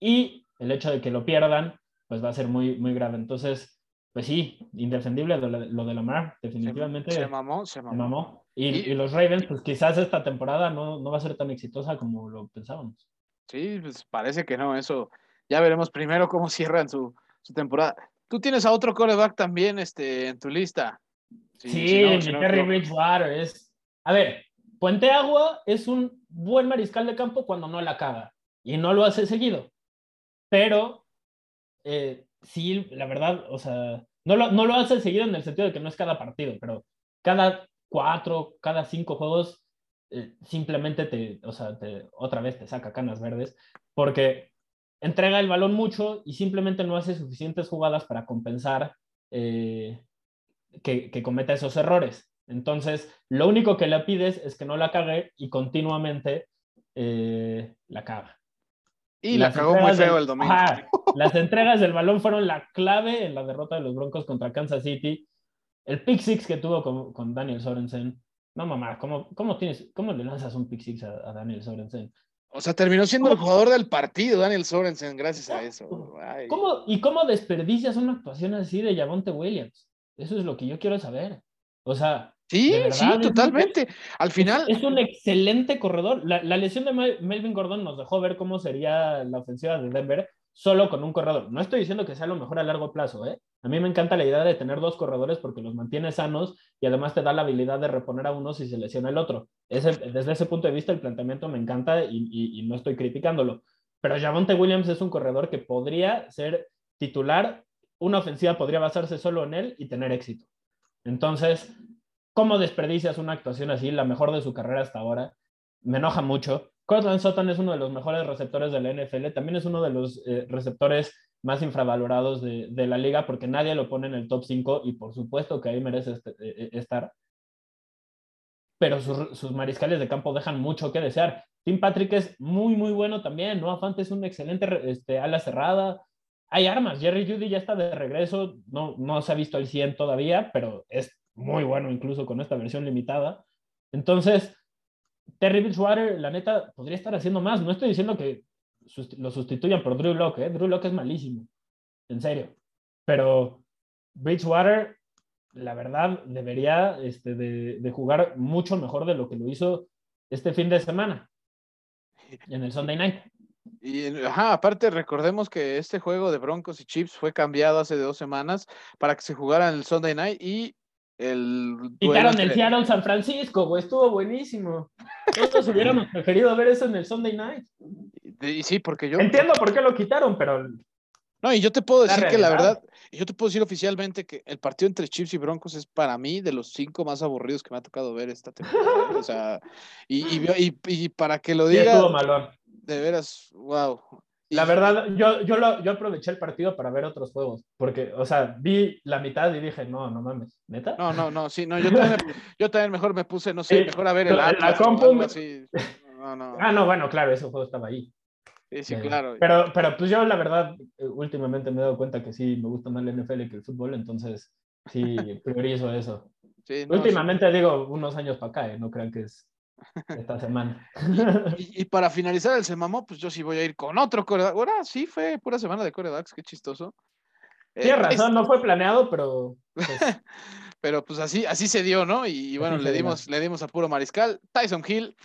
Y el hecho de que lo pierdan, pues va a ser muy, muy grave. Entonces, pues sí, indefendible lo, de Lamar, definitivamente. Se, mamó, se mamó. Y, los Ravens, pues quizás esta temporada no, no va a ser tan exitosa como lo pensábamos. Sí, pues parece que no, eso ya veremos primero cómo cierran su, su temporada. Tú tienes a otro coreback también este, en tu lista. Sí, mi Terry Bridgewater es. A ver, Puente Agua es un buen mariscal de campo cuando no la caga y no lo hace seguido. Pero eh, sí, la verdad, o sea, no lo, no lo hace seguido en el sentido de que no es cada partido, pero cada cuatro, cada cinco juegos eh, simplemente te, o sea, otra vez te saca canas verdes, porque entrega el balón mucho y simplemente no hace suficientes jugadas para compensar eh, que, cometa esos errores. Entonces, lo único que le pides es que no la cague y continuamente eh, la caga. Y la cagó muy feo el domingo. las entregas del balón fueron la clave en la derrota de los Broncos contra Kansas City. El pick six que tuvo con, con Daniel Sorensen. No, mamá, ¿cómo, cómo, tienes, ¿cómo le lanzas un pick six a, a Daniel Sorensen? O sea, terminó siendo el jugador del partido, Daniel Sorensen, gracias a eso. ¿Cómo, ¿Y cómo desperdicias una actuación así de Javonte Williams? Eso es lo que yo quiero saber. O sea. Sí, sí, totalmente. Al final. Es, un excelente corredor. La, la, lesión de Melvin Gordon nos dejó ver cómo sería la ofensiva de Denver solo con un corredor. No estoy diciendo que sea lo mejor a largo plazo, ¿eh? A mí me encanta la idea de tener dos corredores porque los mantiene sanos y además te da la habilidad de reponer a uno si se lesiona el otro. desde ese punto de vista, el planteamiento me encanta y, no estoy criticándolo. Pero Javonte Williams es un corredor que podría ser titular, una ofensiva podría basarse solo en él y tener éxito. Entonces, ¿cómo desperdicias una actuación así, la mejor de su carrera hasta ahora? Me enoja mucho. Cortland Sutton es uno de los mejores receptores de la NFL, también es uno de los eh, receptores más infravalorados de, la liga porque nadie lo pone en el top 5 y por supuesto que ahí merece este, eh, eh, estar. Pero sus, mariscales de campo dejan mucho que desear. Tim Patrick es muy, muy bueno también. Noah Fant es un excelente este, ala cerrada. Hay armas. Jerry Judy ya está de regreso. No, no se ha visto al 100 todavía, pero es muy bueno incluso con esta versión limitada. Entonces, Terry Bridgewater, la neta, podría estar haciendo más. No estoy diciendo que lo sustituyan por Drew Locke, ¿eh? Drew Locke es malísimo, en serio. Pero Bridgewater, la verdad, debería este, de, jugar mucho mejor de lo que lo hizo este fin de semana en el Sunday Night. Y aparte recordemos que este juego de Broncos y Chips fue cambiado hace dos semanas para que se jugara en el Sunday Night y el Quitaron el Seattle San Francisco, güey, estuvo buenísimo. Nosotros hubiéramos preferido ver eso en el Sunday Night. Y sí, porque yo. Entiendo por qué lo quitaron, pero. No, y yo te puedo decir que la verdad, yo te puedo decir oficialmente que el partido entre Chiefs y Broncos es para mí de los cinco más aburridos que me ha tocado ver esta temporada. o sea, y, y, y, para que lo diga. De veras, wow. La verdad, yo, yo, lo, yo aproveché el partido para ver otros juegos, porque, o sea, vi la mitad y dije, no, no mames, ¿neta? No, no, no, sí, no, yo también, yo también mejor me puse, no sé, mejor a ver el la compu No, no. Ah, no, bueno, claro, ese juego estaba ahí. Sí, sí, eh, claro. Pero, pero pues yo la verdad, eh, últimamente me he dado cuenta que sí, me gusta más el NFL que el fútbol, entonces sí, priorizo eso. Sí, últimamente digo, unos años para acá, ¿eh? no crean que es esta semana. y, para finalizar el semamo, pues yo sí voy a ir con otro coreback. Ahora sí fue pura semana de corebacks, qué chistoso. Tienes eh, razón, no fue planeado, pero. Pues pero pues así, así se dio, ¿no? Y, bueno, le dimos, le dimos a puro mariscal. Tyson Hill,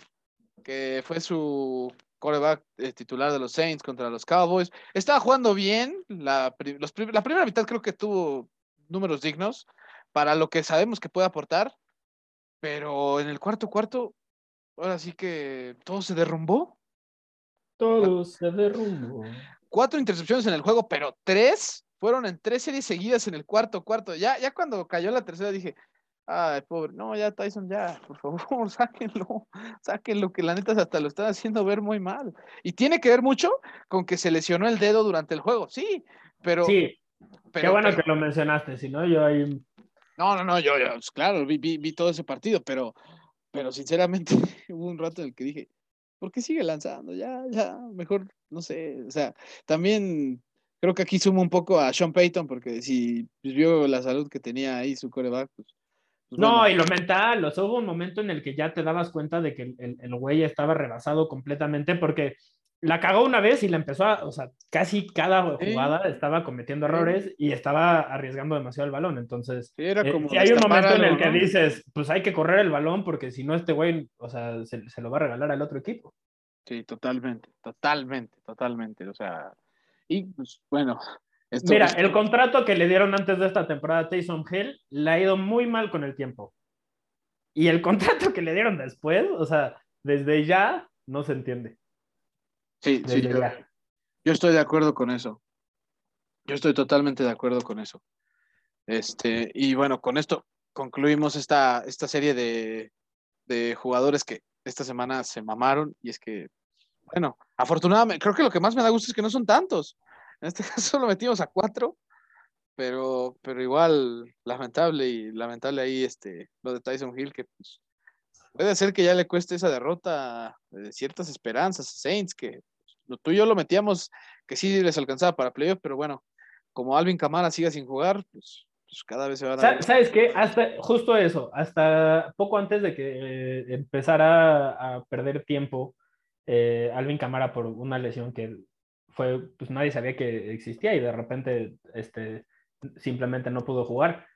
que fue su coreback eh, titular de los Saints contra los Cowboys. Estaba jugando bien. La, la primera mitad creo que tuvo números dignos para lo que sabemos que puede aportar. Pero en el cuarto cuarto ahora sí que todo se derrumbó. Todo se derrumbó. Cuatro intercepciones en el juego, pero tres fueron en tres series seguidas en el cuarto cuarto. Ya, ya cuando cayó la tercera dije, ay, pobre, no, ya Tyson, ya, por favor, sáquenlo, sáquenlo, que la neta hasta lo están haciendo ver muy mal. Y tiene que ver mucho con que se lesionó el dedo durante el juego, sí, pero... Sí, pero, qué bueno que lo mencionaste, si no, yo ahí... No, no, no, yo, yo pues, claro, vi, vi, vi todo ese partido, pero pero sinceramente hubo un rato en el que dije, ¿por qué sigue lanzando? Ya, ya, mejor, no sé, o sea, también creo que aquí sumo un poco a Sean Payton, porque si vio la salud que tenía ahí su coreback, pues, pues no, y lo mental, o sea, hubo un momento en el que ya te dabas cuenta de que el, el, güey estaba rebasado completamente, porque la cagó una vez y la empezó a, o sea, casi cada jugada estaba cometiendo errores y estaba arriesgando demasiado el balón. Entonces, era eh, como si hay un momento en el que dices, pues hay que correr el balón porque si no, este güey, o sea, se, se lo va a regalar al otro equipo. Sí, totalmente, totalmente, totalmente. O sea, y pues bueno. Esto, Mira, esto- el contrato que le dieron antes de esta temporada a Taysom Hill le ha ido muy mal con el tiempo. Y el contrato que le dieron después, o sea, desde ya no se entiende. Sí, sí, yo, estoy de acuerdo con eso. Yo estoy totalmente de acuerdo con eso. Este, y bueno, con esto concluimos esta, esta serie de, de jugadores que esta semana se mamaron. Y es que, bueno, afortunadamente, creo que lo que más me da gusto es que no son tantos. En este caso lo metimos a cuatro, pero, pero igual lamentable y lamentable ahí este, lo de Tyson Hill, que pues, puede ser que ya le cueste esa derrota de ciertas esperanzas a Saints, que tú y yo lo metíamos que sí les alcanzaba para playoff, pero bueno, como Alvin Kamara siga sin jugar, pues, pues cada vez se van a Sa- ¿Sabes qué? Hasta justo eso, hasta poco antes de que eh, empezara a perder tiempo eh, Alvin Camara por una lesión que fue, pues nadie sabía que existía y de repente este, simplemente no pudo jugar.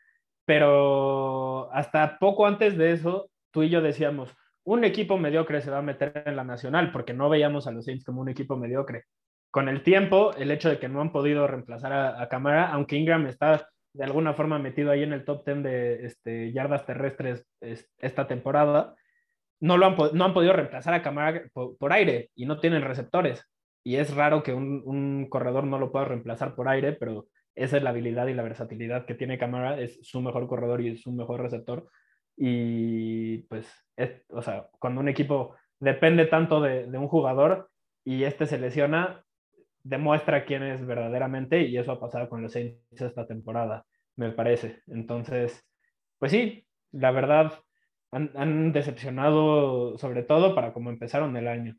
Pero hasta poco antes de eso, tú y yo decíamos, un equipo mediocre se va a meter en la nacional porque no veíamos a los Saints como un equipo mediocre. Con el tiempo, el hecho de que no han podido reemplazar a, a Camara, aunque Ingram está de alguna forma metido ahí en el top 10 de este, yardas terrestres es, esta temporada, no, lo han, no han podido reemplazar a Camara por, por, aire y no tienen receptores. Y es raro que un, un, corredor no lo pueda reemplazar por aire, pero esa es la habilidad y la versatilidad que tiene Camara, es su mejor corredor y es su mejor receptor. Y pues, es, o sea, cuando un equipo depende tanto de, de un jugador y este se lesiona, demuestra quién es verdaderamente y eso ha pasado con los Saints esta temporada, me parece. Entonces, pues sí, la verdad, han, han decepcionado sobre todo para cómo empezaron el año.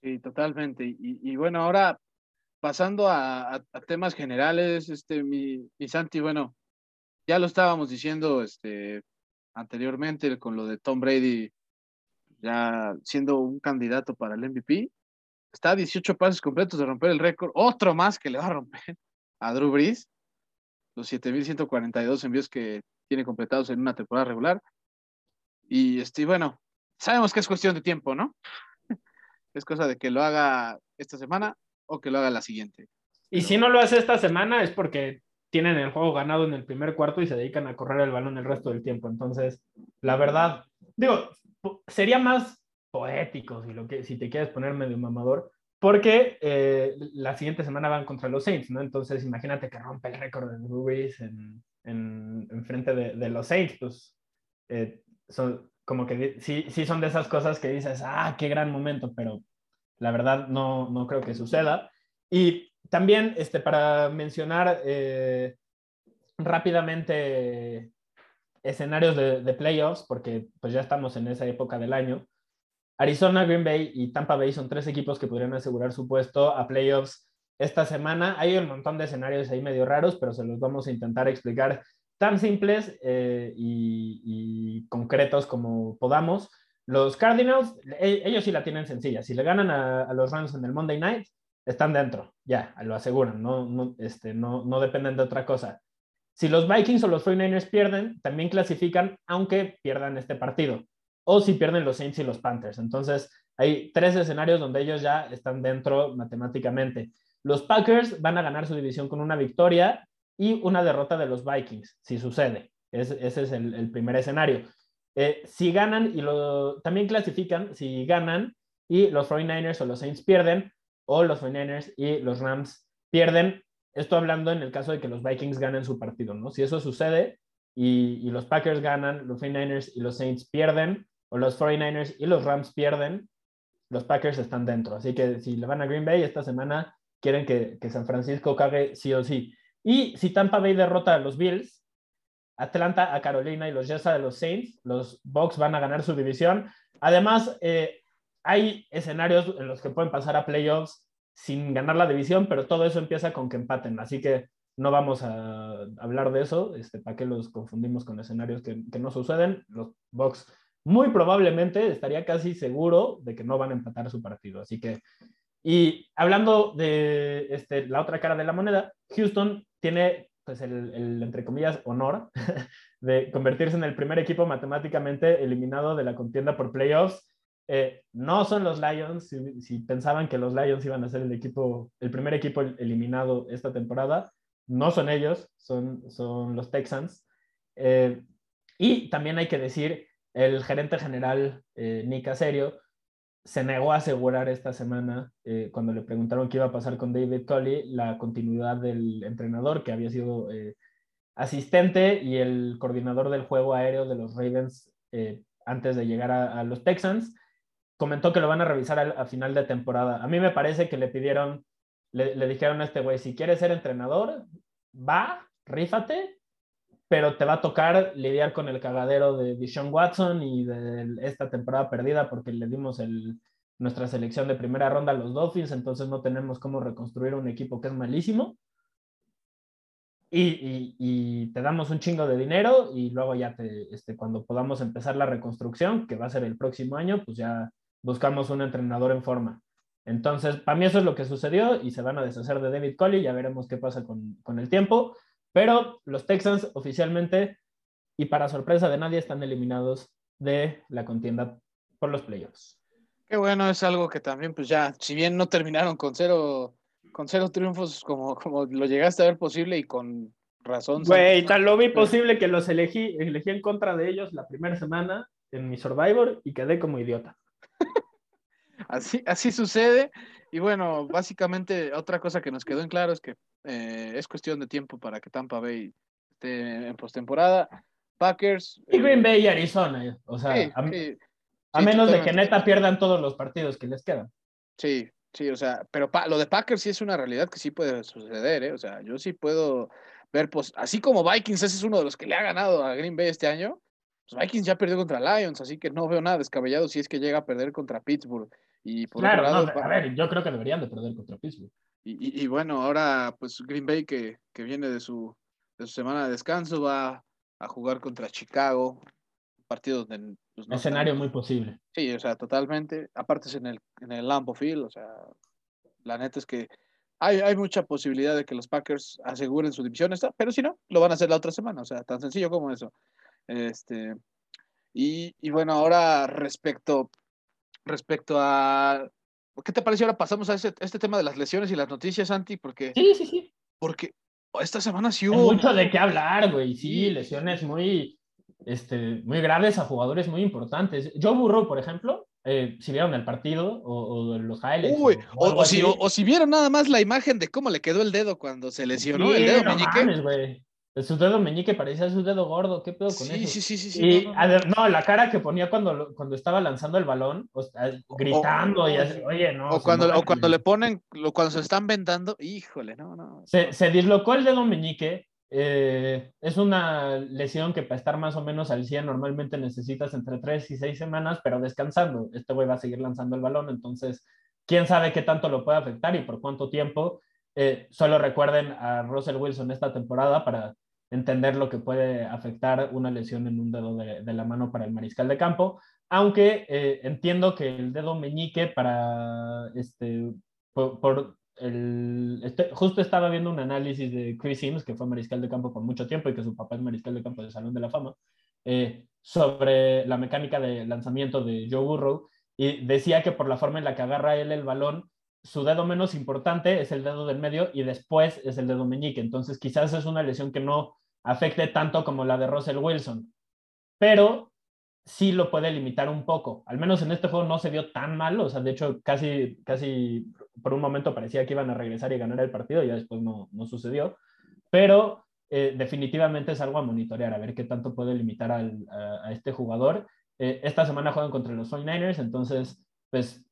Sí, totalmente. Y, y bueno, ahora pasando a, a, a, temas generales, este, mi, mi Santi, bueno, ya lo estábamos diciendo este, anteriormente con lo de Tom Brady ya siendo un candidato para el MVP. Está a 18 pases completos de romper el récord. Otro más que le va a romper a Drew Brees. Los 7.142 envíos que tiene completados en una temporada regular. Y este, bueno, sabemos que es cuestión de tiempo, ¿no? es cosa de que lo haga esta semana o que lo haga la siguiente. Y si no lo hace esta semana es porque tienen el juego ganado en el primer cuarto y se dedican a correr el balón el resto del tiempo. Entonces, la verdad, digo, sería más poético si, lo que, si te quieres poner medio mamador, porque eh, la siguiente semana van contra los Saints, ¿no? Entonces, imagínate que rompe el récord de Brees en, en, en, frente de, de, los Saints, pues eh, son como que sí, sí son de esas cosas que dices, ah, qué gran momento, pero la verdad no, no creo que suceda. Y también, este, para mencionar eh, rápidamente escenarios de, de, playoffs, porque pues ya estamos en esa época del año. Arizona, Green Bay y Tampa Bay son tres equipos que podrían asegurar su puesto a playoffs esta semana. Hay un montón de escenarios ahí medio raros, pero se los vamos a intentar explicar tan simples eh, y, concretos como podamos. Los Cardinals, ellos sí la tienen sencilla. Si le ganan a los Rams en el Monday Night, están dentro, ya, lo aseguran, no, este, no, no dependen de otra cosa. Si los Vikings o los 49ers pierden, también clasifican, aunque pierdan este partido. O si pierden los Saints y los Panthers. Entonces, hay tres escenarios donde ellos ya están dentro matemáticamente. Los Packers van a ganar su división con una victoria y una derrota de los Vikings, si sucede. Es, ese es el, el primer escenario. Eh, si ganan y lo, también clasifican, si ganan y los 49ers o los Saints pierden, o los 49ers y los Rams pierden. Esto hablando en el caso de que los Vikings ganen su partido, ¿no? Si eso sucede y, los Packers ganan, los 49ers y los Saints pierden, o los 49ers y los Rams pierden, los Packers están dentro. Así que si le van a Green Bay esta semana, quieren que, que San Francisco cague sí o sí. Y si Tampa Bay derrota a los Bills, Atlanta a Carolina y los Jets a los Saints, los Bucks van a ganar su división. Además, eh, hay escenarios en los que pueden pasar a playoffs sin ganar la división, pero todo eso empieza con que empaten. Así que no vamos a hablar de eso, este, para que los confundimos con escenarios que, que, no suceden. Los Bucks muy probablemente estaría casi seguro de que no van a empatar su partido. Así que Y hablando de este, la otra cara de la moneda, Houston tiene pues el, el, entre comillas, honor de convertirse en el primer equipo matemáticamente eliminado de la contienda por playoffs. Eh, no son los Lions, si, pensaban que los Lions iban a ser el equipo, el primer equipo eliminado esta temporada, no son ellos, son, son los Texans. Eh, y también hay que decir, el gerente general eh, Nick Aserio se negó a asegurar esta semana, eh, cuando le preguntaron qué iba a pasar con David Colley, la continuidad del entrenador que había sido asistente y el coordinador del juego aéreo de los Ravens antes de llegar a, los Texans. Comentó que lo van a revisar a, a, final de temporada. A mí me parece que le pidieron, le, le dijeron a este güey, si quieres ser entrenador, va, rífate, pero te va a tocar lidiar con el cagadero de Deshaun Watson y de esta temporada perdida porque le dimos el, nuestra selección de primera ronda a los Dolphins, entonces no tenemos cómo reconstruir un equipo que es malísimo. Y, y, y te damos un chingo de dinero y luego ya te, este, cuando podamos empezar la reconstrucción, que va a ser el próximo año, pues ya buscamos un entrenador en forma. Entonces, para mí eso es lo que sucedió y se van a deshacer de David Coley, ya veremos qué pasa con, con el tiempo. Pero los Texans oficialmente y para sorpresa de nadie están eliminados de la contienda por los playoffs. Qué bueno, es algo que también, pues ya, si bien no terminaron con cero, con cero triunfos como, como lo llegaste a ver posible y con razón. Güey, tan lo vi posible que los elegí, elegí en contra de ellos la primera semana en mi Survivor y quedé como idiota. Así, así sucede. Y bueno, básicamente otra cosa que nos quedó en claro es que eh, es cuestión de tiempo para que Tampa Bay esté en postemporada. Packers. Y Green eh, Bay y Arizona, o sea, sí, a, sí, a sí, menos de que neta pierdan todos los partidos que les quedan. Sí, sí, o sea, pero pa, lo de Packers sí es una realidad que sí puede suceder, ¿eh? O sea, yo sí puedo ver, pues, así como Vikings, ese es uno de los que le ha ganado a Green Bay este año, pues Vikings ya perdió contra Lions, así que no veo nada descabellado si es que llega a perder contra Pittsburgh. Y por claro, otro lado, no, a ver, yo creo que deberían de perder contra Pittsburgh. Y, y, y, bueno, ahora pues Green Bay que, que viene de su, de su, semana de descanso va a jugar contra Chicago, partido donde... Pues, no Escenario está... muy posible. Sí, o sea, totalmente. Aparte es en el, en el Lambeau Field, o sea, la neta es que hay, hay mucha posibilidad de que los Packers aseguren su división, esta, pero si no, lo van a hacer la otra semana, o sea, tan sencillo como eso. Este, y, y bueno, ahora respecto, respecto a ¿Qué te pareció? Ahora pasamos a ese, este tema de las lesiones y las noticias, Santi, porque. Sí, sí, sí. Porque esta semana sí hubo. Hay mucho de qué hablar, güey. Sí, lesiones muy, este, muy graves a jugadores muy importantes. Joe Burrow, por ejemplo, eh, si vieron el partido o, o los highlights. Uy, o, o, o si, o, si, vieron nada más la imagen de cómo le quedó el dedo cuando se lesionó sí, el dedo no meñique. Mames, su dedo meñique parecía su dedo gordo, ¿qué pedo con sí, eso? Sí, sí, sí, sí. Y, no, no. no, la cara que ponía cuando, cuando estaba lanzando el balón, o sea, gritando o, y así, oye, no. O cuando, o cuando le ponen, cuando se están vendando, híjole, no, no. Se, se dislocó el dedo meñique, eh, es una lesión que para estar más o menos al 100 normalmente necesitas entre 3 y 6 semanas, pero descansando. Este güey va a seguir lanzando el balón, entonces, quién sabe qué tanto lo puede afectar y por cuánto tiempo. Eh, solo recuerden a Russell Wilson esta temporada para entender lo que puede afectar una lesión en un dedo de, de la mano para el mariscal de campo, aunque eh, entiendo que el dedo meñique para, este, por, por el, este, justo estaba viendo un análisis de Chris Sims, que fue mariscal de campo por mucho tiempo y que su papá es mariscal de campo del Salón de la Fama, eh, sobre la mecánica de lanzamiento de Joe Burrow, y decía que por la forma en la que agarra él el balón, su dedo menos importante es el dedo del medio y después es el dedo meñique. Entonces, quizás es una lesión que no afecte tanto como la de Russell Wilson, pero sí lo puede limitar un poco. Al menos en este juego no se vio tan mal, o sea, de hecho, casi, casi por un momento parecía que iban a regresar y ganar el partido, ya después no, no sucedió, pero eh, definitivamente es algo a monitorear, a ver qué tanto puede limitar al, a, este jugador. Eh, esta semana juegan contra los 49ers, entonces, pues,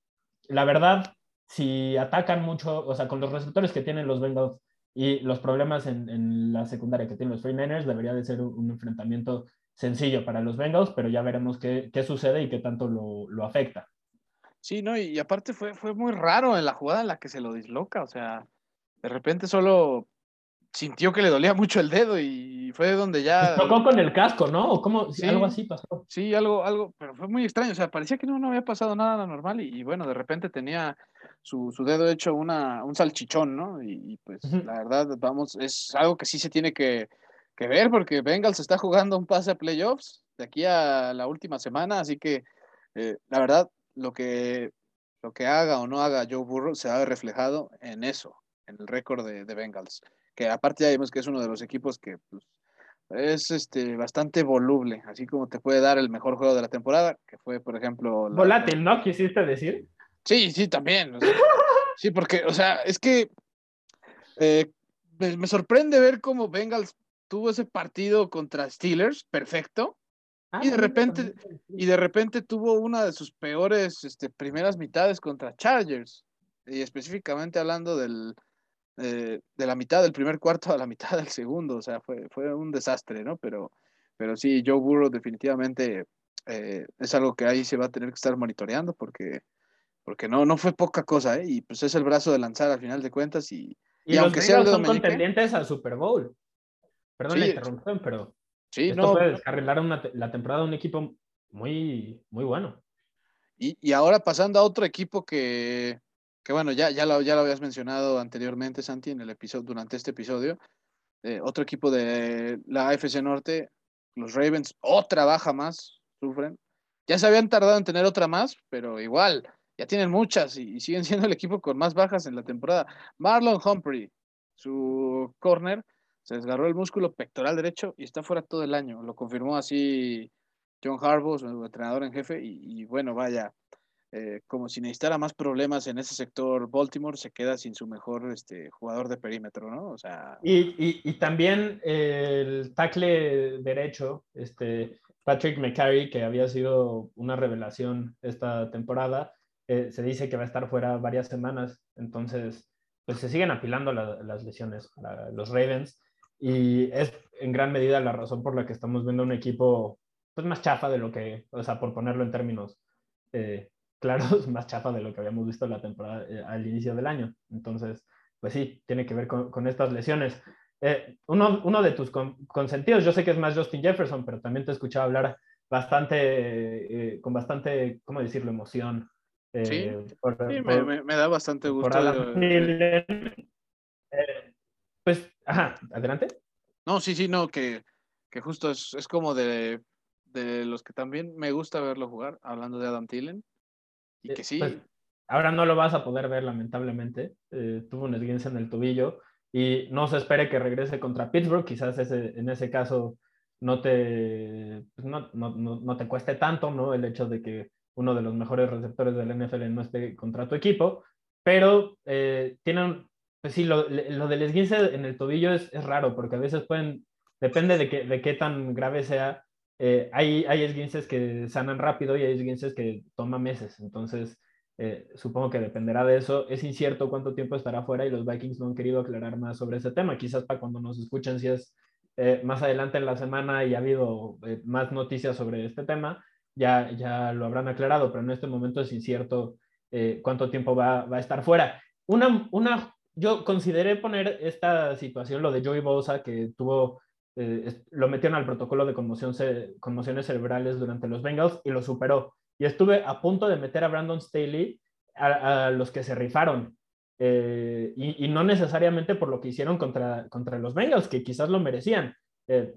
la verdad, si atacan mucho, o sea, con los receptores que tienen los Bengals y los problemas en, en la secundaria que tienen los 49ers, debería de ser un, un, enfrentamiento sencillo para los Bengals, pero ya veremos qué, qué sucede y qué tanto lo, lo, afecta. Sí, no, y aparte fue, fue muy raro en la jugada en la que se lo disloca, o sea, de repente solo sintió que le dolía mucho el dedo y fue donde ya... Se tocó con el casco, ¿no? ¿O cómo? Sí, algo así pasó. Sí, algo, algo, pero fue muy extraño, o sea, parecía que no, no había pasado nada normal y, y bueno, de repente tenía su, dedo hecho una, un salchichón, ¿no? Y, pues la verdad, vamos, es algo que sí se tiene que, ver porque Bengals está jugando un pase a playoffs de aquí a la última semana, así que eh, la verdad, lo que, lo que haga o no haga Joe Burrow se ha reflejado en eso, en el récord de, de Bengals, que aparte ya vimos que es uno de los equipos que pues, es este, bastante voluble, así como te puede dar el mejor juego de la temporada, que fue, por ejemplo... Volátil, ¿no? ¿Quisiste decir? Sí, sí, también. sí, porque, o sea, es que eh, me, sorprende ver cómo Bengals tuvo ese partido contra Steelers, perfecto, ah, y de repente, y de repente tuvo una de sus peores este, primeras mitades contra Chargers, y específicamente hablando del, eh, de la mitad del primer cuarto a la mitad del segundo, o sea, fue, fue un desastre, ¿no? Pero, pero sí, Joe Burrow definitivamente eh, es algo que ahí se va a tener que estar monitoreando porque, porque no, no fue poca cosa, ¿eh? Y pues es el brazo de lanzar al final de cuentas y, y, aunque sea son contendientes al Super Bowl. Perdón la interrupción, pero sí, esto no, puede descarrilar la temporada de un equipo muy, muy bueno. Y, y ahora pasando a otro equipo que, que bueno, ya, ya, lo, ya lo habías mencionado anteriormente, Santi, en el episodio, durante este episodio. Eh, otro equipo de la AFC Norte, los Ravens, otra baja más, sufren. Ya se habían tardado en tener otra más, pero igual, ya tienen muchas y, siguen siendo el equipo con más bajas en la temporada. Marlon Humphrey, su corner, se desgarró el músculo pectoral derecho y está fuera todo el año. Lo confirmó así John Harbaugh, su entrenador en jefe, y bueno, vaya, eh, como si necesitara más problemas en ese sector, Baltimore se queda sin su mejor este, jugador de perímetro, ¿no? O sea... y, también el tackle derecho, este, Patrick McCarry, que había sido una revelación esta temporada, eh, se dice que va a estar fuera varias semanas, entonces pues se siguen apilando las lesiones los Ravens y es en gran medida la razón por la que estamos viendo un equipo pues más chafa de lo que, o sea, por ponerlo en términos eh, claro, es más chafa de lo que habíamos visto la temporada eh, al inicio del año. Entonces, pues sí, tiene que ver con, estas lesiones. Eh, uno, uno, de tus consentidos, yo sé que es más Justin Jefferson, pero también te he escuchado hablar bastante, con bastante, ¿cómo decirlo?, emoción. Sí, me, da bastante gusto. pues, ajá, adelante. No, sí, sí, no, que, que justo es, es como de, de los que también me gusta verlo jugar, hablando de Adam Thielen. Y que sí. Pues, ahora no lo vas a poder ver, lamentablemente. Eh, tuvo un esguince en el tobillo y no se espere que regrese contra Pittsburgh. Quizás ese, en ese caso no te, pues, no, no, no, te cueste tanto ¿no? el hecho de que uno de los mejores receptores del NFL no esté contra tu equipo. Pero eh, tienen, pues sí, lo, lo, del esguince en el tobillo es, es, raro porque a veces pueden, depende de, que, de qué tan grave sea, eh, hay, hay esguinces que sanan rápido y hay esguinces que toman meses. Entonces, eh, supongo que dependerá de eso. Es incierto cuánto tiempo estará fuera y los Vikings no han querido aclarar más sobre ese tema. Quizás para cuando nos escuchen, si es eh, más adelante en la semana y ha habido más noticias sobre este tema, ya, ya lo habrán aclarado, pero en este momento es incierto cuánto tiempo va, va, a estar fuera. Una, una, yo consideré poner esta situación, lo de Joey Bosa, que tuvo eh, lo metieron al protocolo de conmoción conmociones cerebrales durante los Bengals y lo superó. Y estuve a punto de meter a Brandon Staley a, los que se rifaron. Eh, y, no necesariamente por lo que hicieron contra, contra los Bengals, que quizás lo merecían. Eh,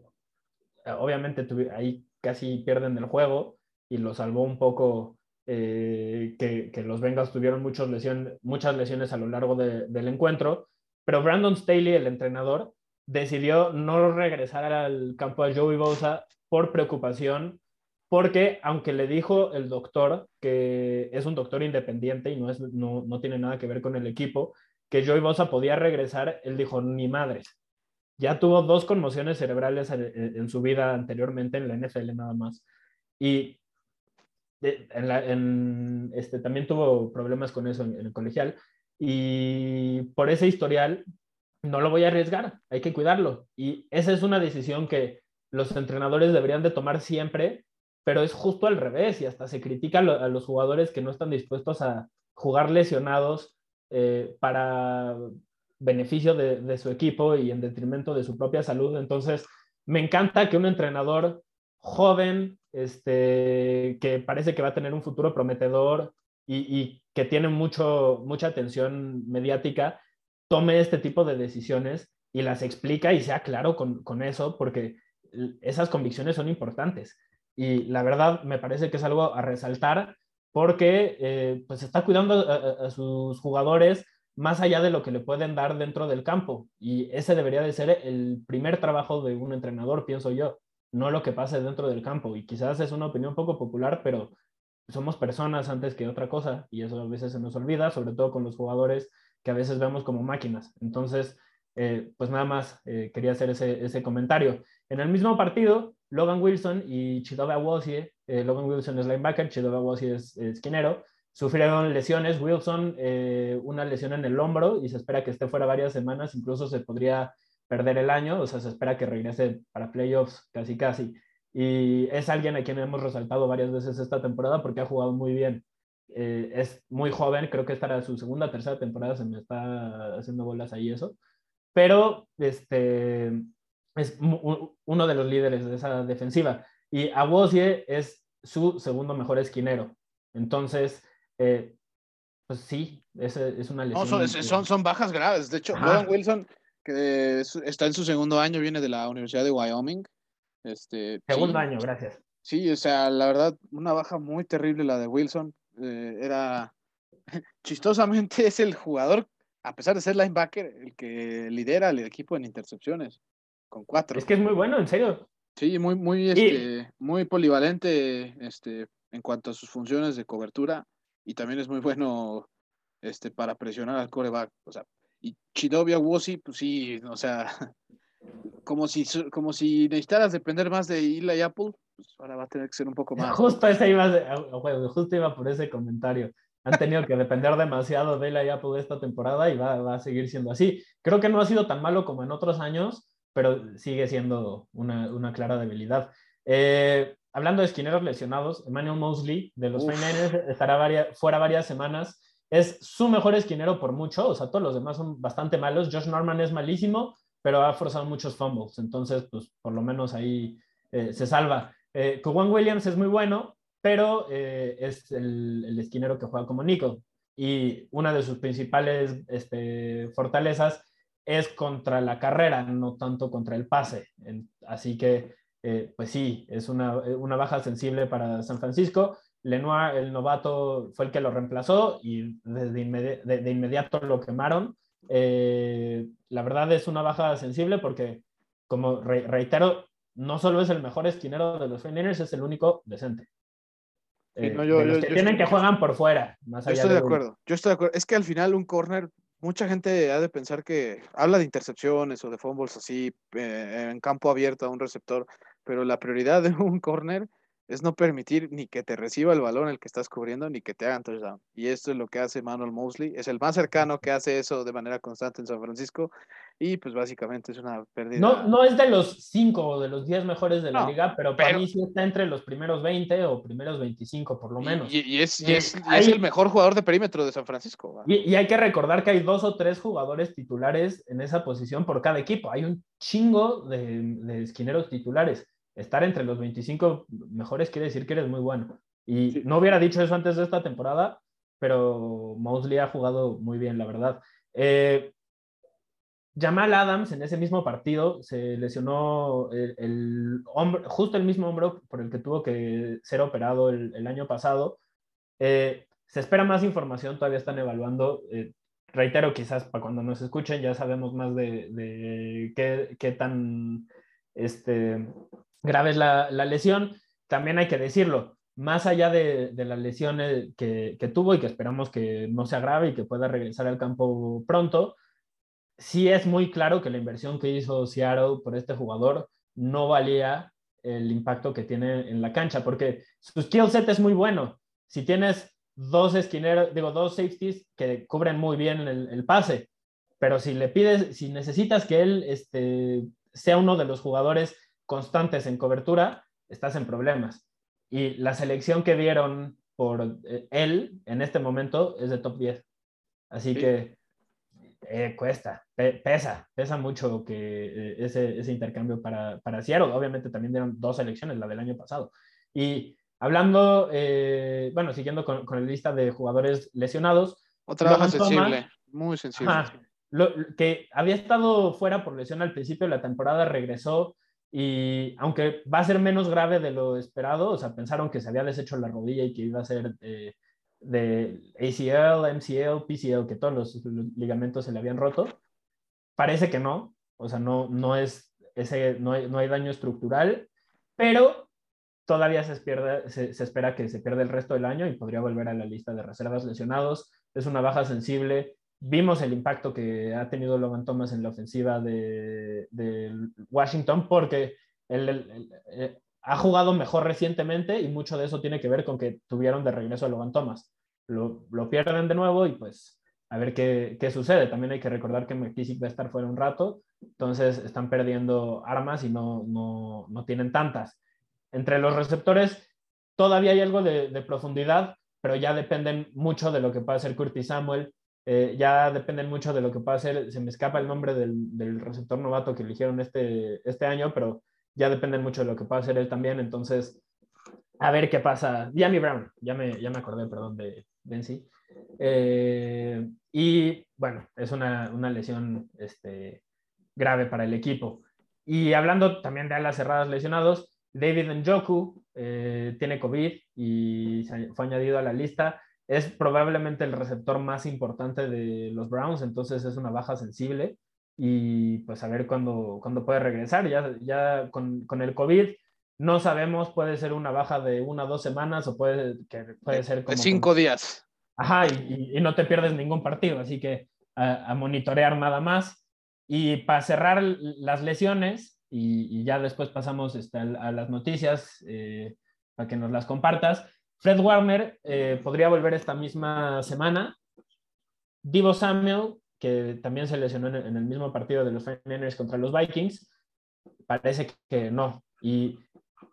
obviamente ahí casi pierden el juego y lo salvó un poco que, que, los Bengals tuvieron muchas lesiones, muchas lesiones a lo largo del encuentro. Pero Brandon Staley, el entrenador, decidió no regresar al campo de Joey Bosa por preocupación, porque aunque le dijo el doctor, que es un doctor independiente y no, es, no, no tiene nada que ver con el equipo, que Joey Bosa podía regresar, él dijo, ni madre. Ya tuvo dos conmociones cerebrales en, su vida anteriormente en la NFL nada más. Y este, también tuvo problemas con eso en, en el colegial. Y por ese historial no lo voy a arriesgar, hay que cuidarlo. Y esa es una decisión que los entrenadores deberían de tomar siempre, pero es justo al revés y hasta se critica a los jugadores que no están dispuestos a jugar lesionados eh, para beneficio de, su equipo y en detrimento de su propia salud. Entonces, me encanta que un entrenador joven, este, que parece que va a tener un futuro prometedor y, que tiene mucho, mucha atención mediática, tome este tipo de decisiones y las explica y sea claro con, con eso, porque esas convicciones son importantes. Y la verdad me parece que es algo a resaltar porque eh, pues está cuidando a, sus jugadores más allá de lo que le pueden dar dentro del campo. Y ese debería de ser el primer trabajo de un entrenador, pienso yo, no lo que pase dentro del campo. Y quizás es una opinión poco popular, pero somos personas antes que otra cosa y eso a veces se nos olvida, sobre todo con los jugadores que a veces vemos como máquinas. Entonces, eh, pues nada más eh, quería hacer ese, ese comentario. En el mismo partido, Logan Wilson y Chidobe Awosie, eh, Logan Wilson es linebacker, Chidobe Awosie es esquinero, sufrieron lesiones. Wilson, una lesión en el hombro y se espera que esté fuera varias semanas, incluso se podría perder el año, o sea, se espera que regrese para playoffs casi casi. Y es alguien a quien hemos resaltado varias veces esta temporada porque ha jugado muy bien. Eh, es muy joven, creo que esta su segunda, tercera temporada, se me está haciendo bolas ahí eso. Pero este, es uno de los líderes de esa defensiva. Y Awosie es su segundo mejor esquinero. Entonces, eh, pues sí, es, es una lesión. No, son, son, bajas graves. De hecho, Logan Wilson, que está en su segundo año, viene de la Universidad de Wyoming. Este, segundo año, gracias. Sí, o sea, la verdad, una baja muy terrible la de Wilson. Eh, era chistosamente es el jugador, a pesar de ser linebacker, el que lidera el equipo en intercepciones con cuatro. Es que es muy bueno, en serio. Sí, muy, muy, este, muy polivalente este, en cuanto a sus funciones de cobertura y también es muy bueno este, para presionar al coreback. O sea, y Chidovia Wosi, pues sí, o sea, como si, como si necesitaras depender más de Eli Apple, pues ahora va a tener que ser un poco más. Justo, ese iba, justo iba por ese comentario. Han tenido que depender demasiado de Eli Apple esta temporada y va, va a seguir siendo así. Creo que no ha sido tan malo como en otros años, pero sigue siendo una, una clara debilidad. Eh, hablando de esquineros lesionados, Emmanuel Mosley de los Finers estará varias, fuera varias semanas. Es su mejor esquinero por mucho, o sea, todos los demás son bastante malos. Josh Norman es malísimo, pero ha forzado muchos fumbles, entonces, pues por lo menos ahí eh, se salva. Eh, Williams es muy bueno, pero eh, es el, el, esquinero que juega como Nico. Y una de sus principales este, fortalezas es contra la carrera, no tanto contra el pase. Así que, eh, pues sí, es una, una, baja sensible para San Francisco. Lenoir, el novato, fue el que lo reemplazó y desde de, inmediato lo quemaron. Eh, la verdad es una baja sensible porque, como reitero, no solo es el mejor esquinero de los Niners, es el único decente. Eh, que tienen que juegan por fuera. Más yo estoy de, acuerdo. Yo estoy de acuerdo. Es que al final un corner mucha gente ha de pensar que habla de intercepciones o de fumbles así eh, en campo abierto a un receptor, pero la prioridad de un corner es no permitir ni que te reciba el balón el que estás cubriendo ni que te hagan touchdown. Y esto es lo que hace Manuel Mosley. Es el más cercano que hace eso de manera constante en San Francisco. Y pues básicamente es una pérdida. No, no es de los cinco o de los diez mejores de la liga, pero, para mí sí está entre los primeros 20 o primeros 25 por lo menos. Y, es, es, el mejor jugador de perímetro de San Francisco. Y, hay que recordar que hay dos o tres jugadores titulares en esa posición por cada equipo. Hay un chingo de, de esquineros titulares estar entre los 25 mejores quiere decir que eres muy bueno. Y no hubiera dicho eso antes de esta temporada, pero Mosley ha jugado muy bien, la verdad. Eh, Jamal Adams en ese mismo partido se lesionó el, hombro, justo el mismo hombro por el que tuvo que ser operado el, año pasado. Eh, se espera más información, todavía están evaluando. Eh, reitero, quizás para cuando nos escuchen ya sabemos más de, qué, qué, tan este, grave es la, lesión. También hay que decirlo, más allá de, de las lesiones que, tuvo y que esperamos que no se agrave y que pueda regresar al campo pronto, sí es muy claro que la inversión que hizo Seattle por este jugador no valía el impacto que tiene en la cancha, porque su skill set es muy bueno. Si tienes dos esquineros, digo, dos safeties que cubren muy bien el, pase, pero si le pides, si necesitas que él este, sea uno de los jugadores constantes en cobertura, estás en problemas. Y la selección que dieron por eh, él en este momento es de top 10. Así que eh, cuesta, pesa, pesa mucho que eh, ese, ese, intercambio para, para Seattle. Obviamente también dieron dos selecciones, la del año pasado. Y Hablando, eh, bueno, siguiendo con, con, la lista de jugadores lesionados. Otra baja sensible, muy sensible. lo, que había estado fuera por lesión al principio de la temporada, regresó y aunque va a ser menos grave de lo esperado, o sea, pensaron que se había deshecho la rodilla y que iba a ser eh, de ACL, MCL, PCL, que todos los, ligamentos se le habían roto. Parece que no, o sea, no, no, es ese, no, hay, no hay daño estructural, pero todavía se, pierde, se, se, espera que se pierda el resto del año y podría volver a la lista de reservas lesionados. Es una baja sensible. Vimos el impacto que ha tenido Logan Thomas en la ofensiva de, Washington porque el, eh, ha jugado mejor recientemente y mucho de eso tiene que ver con que tuvieron de regreso a Logan Thomas. Lo, lo pierden de nuevo y pues a ver qué, qué, sucede. También hay que recordar que McKissick va a estar fuera un rato, entonces están perdiendo armas y no, no, no tienen tantas. Entre los receptores todavía hay algo de, de, profundidad, pero ya dependen mucho de lo que pueda hacer Curtis Samuel, eh, ya dependen mucho de lo que hacer, se me escapa el nombre del, receptor novato que eligieron este, este año, pero ya depende mucho de lo que pueda hacer él también, entonces a ver qué pasa. Diami Brown, ya me, ya me acordé, perdón, de Benzi. Eh, y bueno, es una, una, lesión este, grave para el equipo. Y hablando también de alas cerradas lesionados, David Njoku eh, tiene COVID y fue añadido a la lista. Es probablemente el receptor más importante de los Browns, entonces es una baja sensible y pues a ver cuándo, cuándo puede regresar. Ya, ya con, con, el COVID no sabemos, puede ser una baja de una o dos semanas o puede, que puede ser como... De cinco días. Ajá, y, y, no te pierdes ningún partido, así que a, a monitorear nada más. Y para cerrar las lesiones, y, y ya después pasamos este, a, a, las noticias eh, para que nos las compartas. Fred Warner eh, podría volver esta misma semana. Divo Samuel que también se lesionó en el mismo partido de los 49ers contra los Vikings, parece que no. Y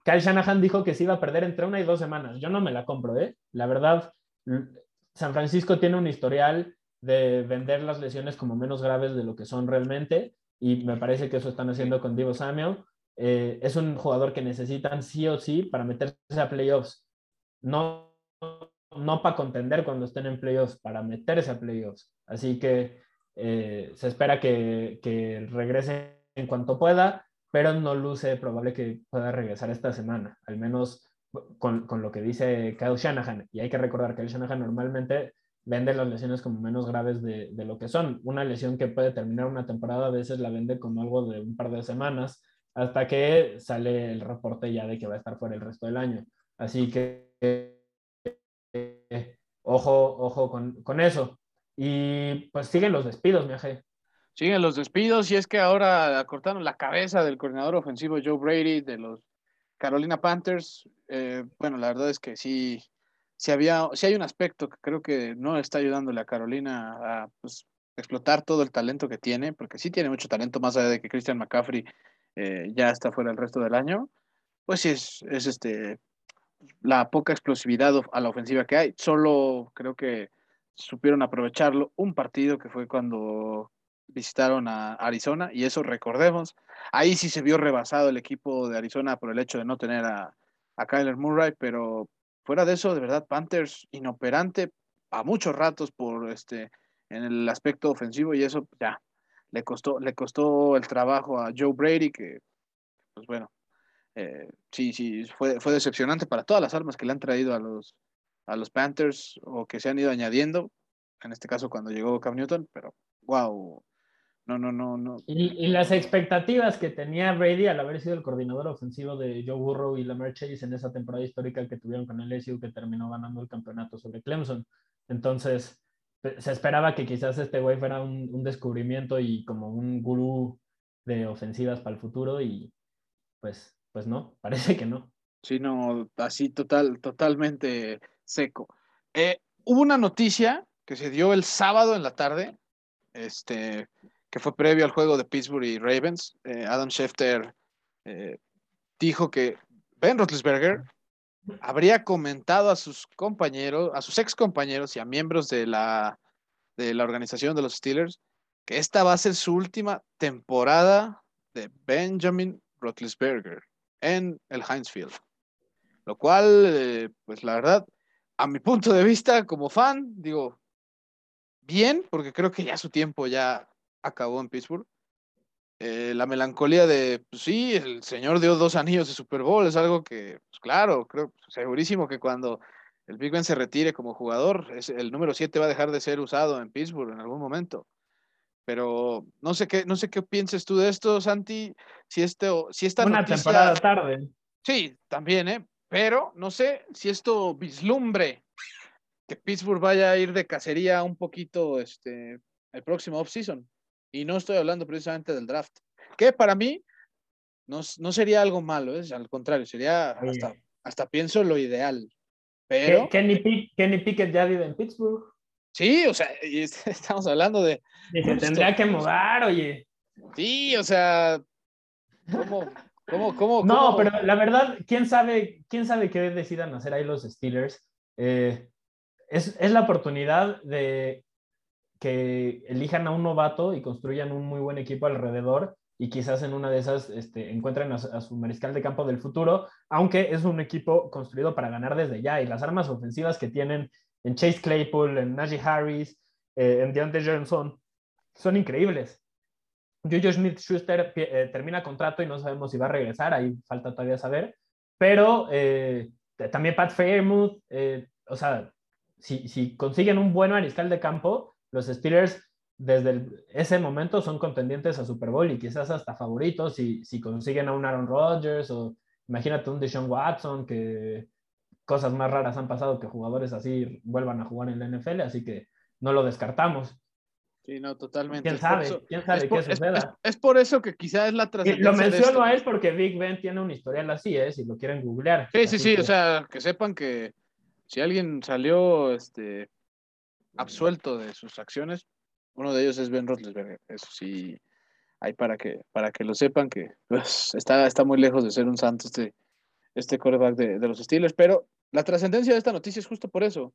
Kyle Shanahan dijo que se iba a perder entre una y dos semanas. Yo no me la compro, ¿eh? La verdad, San Francisco tiene un historial de vender las lesiones como menos graves de lo que son realmente y me parece que eso están haciendo con Divo Samuel. Eh, es un jugador que necesitan sí o sí para meterse a playoffs. No, no para contender cuando estén en playoffs, para meterse a playoffs. Así que eh, se espera que, que, regrese en cuanto pueda, pero no luce probable que pueda regresar esta semana, al menos con, con, lo que dice Kyle Shanahan. Y hay que recordar que Kyle Shanahan normalmente vende las lesiones como menos graves de, de, lo que son. Una lesión que puede terminar una temporada a veces la vende como algo de un par de semanas, hasta que sale el reporte ya de que va a estar fuera el resto del año. Así que eh, ojo, ojo con, con eso. Y pues siguen los despidos, mi aje. Siguen los despidos y es que ahora cortaron la cabeza del coordinador ofensivo Joe Brady de los Carolina Panthers. Eh, bueno, la verdad es que sí, sí, había, sí hay un aspecto que creo que no está ayudándole a Carolina a pues, explotar todo el talento que tiene, porque sí tiene mucho talento, más allá de que Christian McCaffrey eh, ya está fuera el resto del año. Pues sí, es, es este, la poca explosividad a la ofensiva que hay. Solo creo que supieron aprovecharlo un partido que fue cuando visitaron a Arizona y eso recordemos, ahí sí se vio rebasado el equipo de Arizona por el hecho de no tener a, a Kyler Murray, pero fuera de eso, de verdad, Panthers inoperante a muchos ratos por este en el aspecto ofensivo y eso ya le costó, le costó el trabajo a Joe Brady, que pues bueno, eh, sí, sí, fue, fue decepcionante para todas las armas que le han traído a los, a los Panthers o que se han ido añadiendo, en este caso cuando llegó Cam Newton, pero wow, no, no, no, no. Y, y, las expectativas que tenía Brady al haber sido el coordinador ofensivo de Joe Burrow y Lamar Chase en esa temporada histórica que tuvieron con el LSU que terminó ganando el campeonato sobre Clemson. Entonces, se esperaba que quizás este güey fuera un, un descubrimiento y como un gurú de ofensivas para el futuro y pues, pues no, parece que no. Sí, no, así total, totalmente seco. Eh, hubo una noticia que se dio el sábado en la tarde, este, que fue previo al juego de Pittsburgh y Ravens. Eh, Adam Schefter eh, dijo que Ben Roethlisberger habría comentado a sus compañeros, a sus ex compañeros y a miembros de la, de la organización de los Steelers que esta va a ser su última temporada de Benjamin Roethlisberger en el Heinz Field. Lo cual, eh, pues la verdad, a mi punto de vista como fan, digo, bien, porque creo que ya su tiempo ya acabó en Pittsburgh. Eh, la melancolía de, pues sí, el señor dio dos anillos de Super Bowl, es algo que, pues claro, creo segurísimo que cuando el Big Ben se retire como jugador, es, el número 7 va a dejar de ser usado en Pittsburgh en algún momento. Pero no sé qué, no sé qué pienses tú de esto, Santi. Si esto, si esta Una temporada tarde. Sí, también, ¿eh? Pero no sé si esto vislumbre que Pittsburgh vaya a ir de cacería un poquito este, el próximo offseason. Y no estoy hablando precisamente del draft, que para mí no, no sería algo malo, ¿eh? al contrario, sería hasta, hasta, pienso lo ideal. Pero... Kenny, Kenny Pickett ya vive en Pittsburgh. Sí, o sea, estamos hablando de... se tendría que mudar, oye. Sí, o sea, ¿cómo, cómo, cómo, No, pero la verdad, ¿quién sabe, quién sabe qué decidan hacer ahí los Steelers? Eh, es, es, la oportunidad de que elijan a un novato y construyan un muy buen equipo alrededor y quizás en una de esas este, encuentren a, su mariscal de campo del futuro, aunque es un equipo construido para ganar desde ya y las armas ofensivas que tienen en Chase Claypool, en Najee Harris, eh, en Deontay Johnson, son increíbles. Juju Smith-Schuster eh, termina contrato y no sabemos si va a regresar, ahí falta todavía saber, pero eh, también Pat Fairmouth, o sea, si, si consiguen un buen mariscal de campo, los Steelers desde ese momento son contendientes a Super Bowl y quizás hasta favoritos si, si consiguen a un Aaron Rodgers o imagínate un Deshaun Watson que cosas más raras han pasado que jugadores así vuelvan a jugar en la NFL, así que no lo descartamos. Sí, no, totalmente. ¿Quién sabe? ¿Quién sabe qué suceda? Es, por eso que quizás es la trascendencia. Lo menciono a él porque Big Ben tiene un historial así, ¿eh? Si lo quieren googlear. Sí, sí, sí, o sea, que sepan que si alguien salió este, absuelto de sus acciones. Uno de ellos es Ben Roethlisberger. Eso sí, hay para que, para que lo sepan que pues, está, está muy lejos de ser un santo este, este quarterback de, de los Steelers. Pero la trascendencia de esta noticia es justo por eso,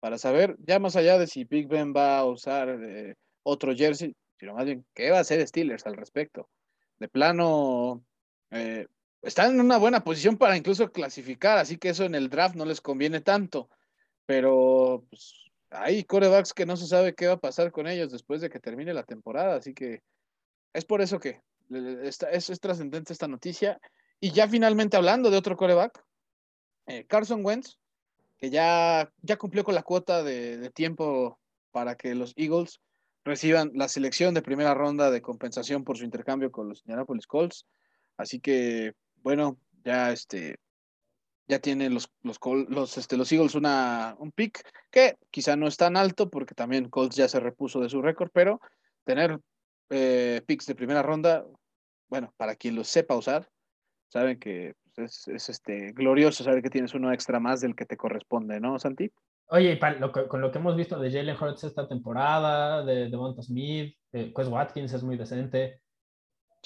para saber, ya más allá de si Big Ben va a usar eh, otro jersey, sino más bien, ¿qué va a hacer Steelers al respecto? De plano, eh, están en una buena posición para incluso clasificar, así que eso en el draft no les conviene tanto. Pero pues, hay corebacks que no se sabe qué va a pasar con ellos después de que termine la temporada, así que es por eso que es, es trascendente esta noticia. Y ya finalmente hablando de otro coreback, eh, Carson Wentz, que ya, ya cumplió con la cuota de, tiempo para que los Eagles reciban la selección de primera ronda de compensación por su intercambio con los Indianapolis Colts. Así que, bueno, ya este, ya tienen los, los, los, este, los Eagles una, un pick que quizá no es tan alto porque también Colts ya se repuso de su récord, pero tener eh, picks de primera ronda, bueno, para quien lo sepa usar, saben que pues, es, este, glorioso saber que tienes uno extra más del que te corresponde, ¿no, Santi? Oye, con lo que hemos visto de Jalen Hurts esta temporada, de Devonta Smith, de Quest Watkins es muy decente,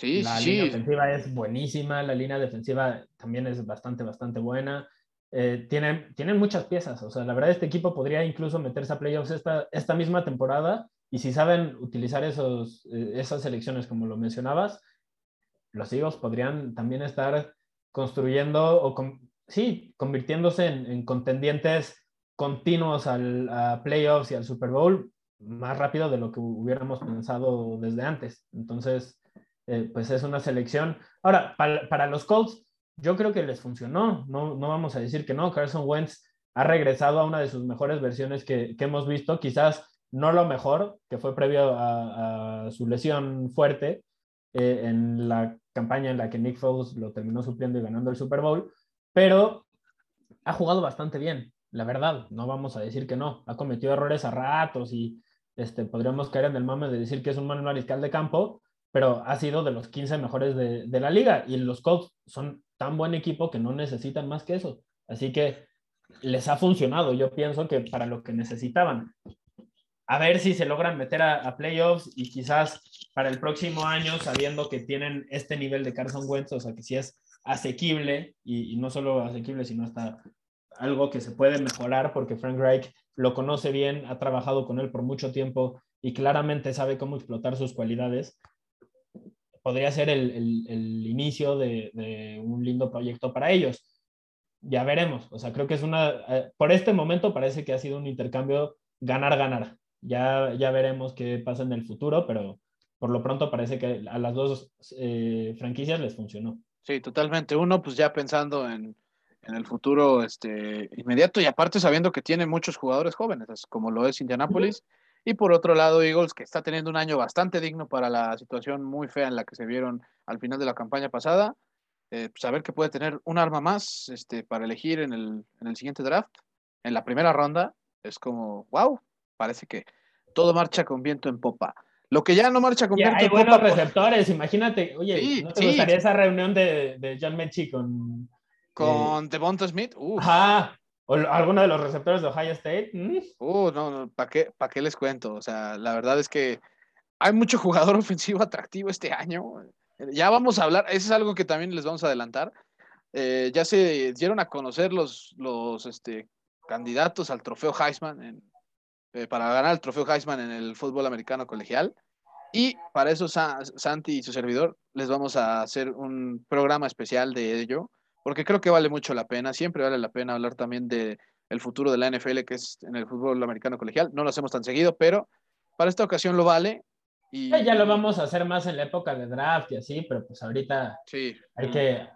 la línea ofensiva es buenísima, la línea defensiva también es bastante, bastante buena. Eh, tienen, tienen muchas piezas, o sea, la verdad este equipo podría incluso meterse a playoffs esta, esta misma temporada y si saben utilizar esos, eh, esas selecciones como lo mencionabas, los Eagles podrían también estar construyendo o, sí, convirtiéndose en, contendientes continuos al, playoffs y al Super Bowl más rápido de lo que hubiéramos pensado desde antes. Entonces, eh, pues es una selección. Ahora, para, los Colts, yo creo que les funcionó, no, no vamos a decir que no, Carson Wentz ha regresado a una de sus mejores versiones que, hemos visto, quizás no lo mejor, que fue previo a, su lesión fuerte eh, en la campaña en la que Nick Foles lo terminó supliendo y ganando el Super Bowl, pero ha jugado bastante bien, la verdad, no vamos a decir que no, ha cometido errores a ratos y este, podríamos caer en el mame de decir que es un mal mariscal de campo, pero ha sido de los 15 mejores de, de, la liga y los Colts son tan buen equipo que no necesitan más que eso. Así que les ha funcionado, yo pienso que para lo que necesitaban. A ver si se logran meter a, playoffs y quizás para el próximo año, sabiendo que tienen este nivel de Carson Wentz, o sea que si es asequible y, no solo asequible, sino hasta algo que se puede mejorar porque Frank Reich lo conoce bien, ha trabajado con él por mucho tiempo y claramente sabe cómo explotar sus cualidades podría ser el, inicio de, un lindo proyecto para ellos. ya veremos. O sea, creo que es una, eh, por este momento parece que ha sido un intercambio ganar-ganar. Ya, ya veremos qué pasa en el futuro, pero por lo pronto parece que a las dos eh, franquicias les funcionó. Sí, totalmente. Uno, pues ya pensando en, en, el futuro este, inmediato y aparte sabiendo que tiene muchos jugadores jóvenes, como lo es Indianapolis. Y por otro lado, Eagles, que está teniendo un año bastante digno para la situación muy fea en la que se vieron al final de la campaña pasada. Eh, saber que puede tener un arma más este, para elegir en el, en el siguiente draft, en la primera ronda, es como, wow, parece que todo marcha con viento en popa. Lo que ya no marcha con viento en buenos receptores, imagínate, oye, ¿no te gustaría esa reunión de, de John Mechie con... Con eh, Devonta Smith? Ajá, o alguno de los receptores de Ohio State. Mm. Uh, no, no ¿para qué, ¿para qué les cuento? O sea, la verdad es que hay mucho jugador ofensivo atractivo este año. Ya vamos a hablar, eso es algo que también les vamos a adelantar. Eh, ya se dieron a conocer los, los este, candidatos al trofeo Heisman eh, para ganar el trofeo Heisman en el fútbol americano colegial. Y para eso Santi y su servidor les vamos a hacer un programa especial de ello, porque creo que vale mucho la pena, siempre vale la pena hablar también de el futuro de la NFL, que es en el fútbol americano colegial. No lo hacemos tan seguido, pero para esta ocasión lo vale ya lo vamos a hacer más en la época de draft y así, pero pues ahorita sí. hay, que,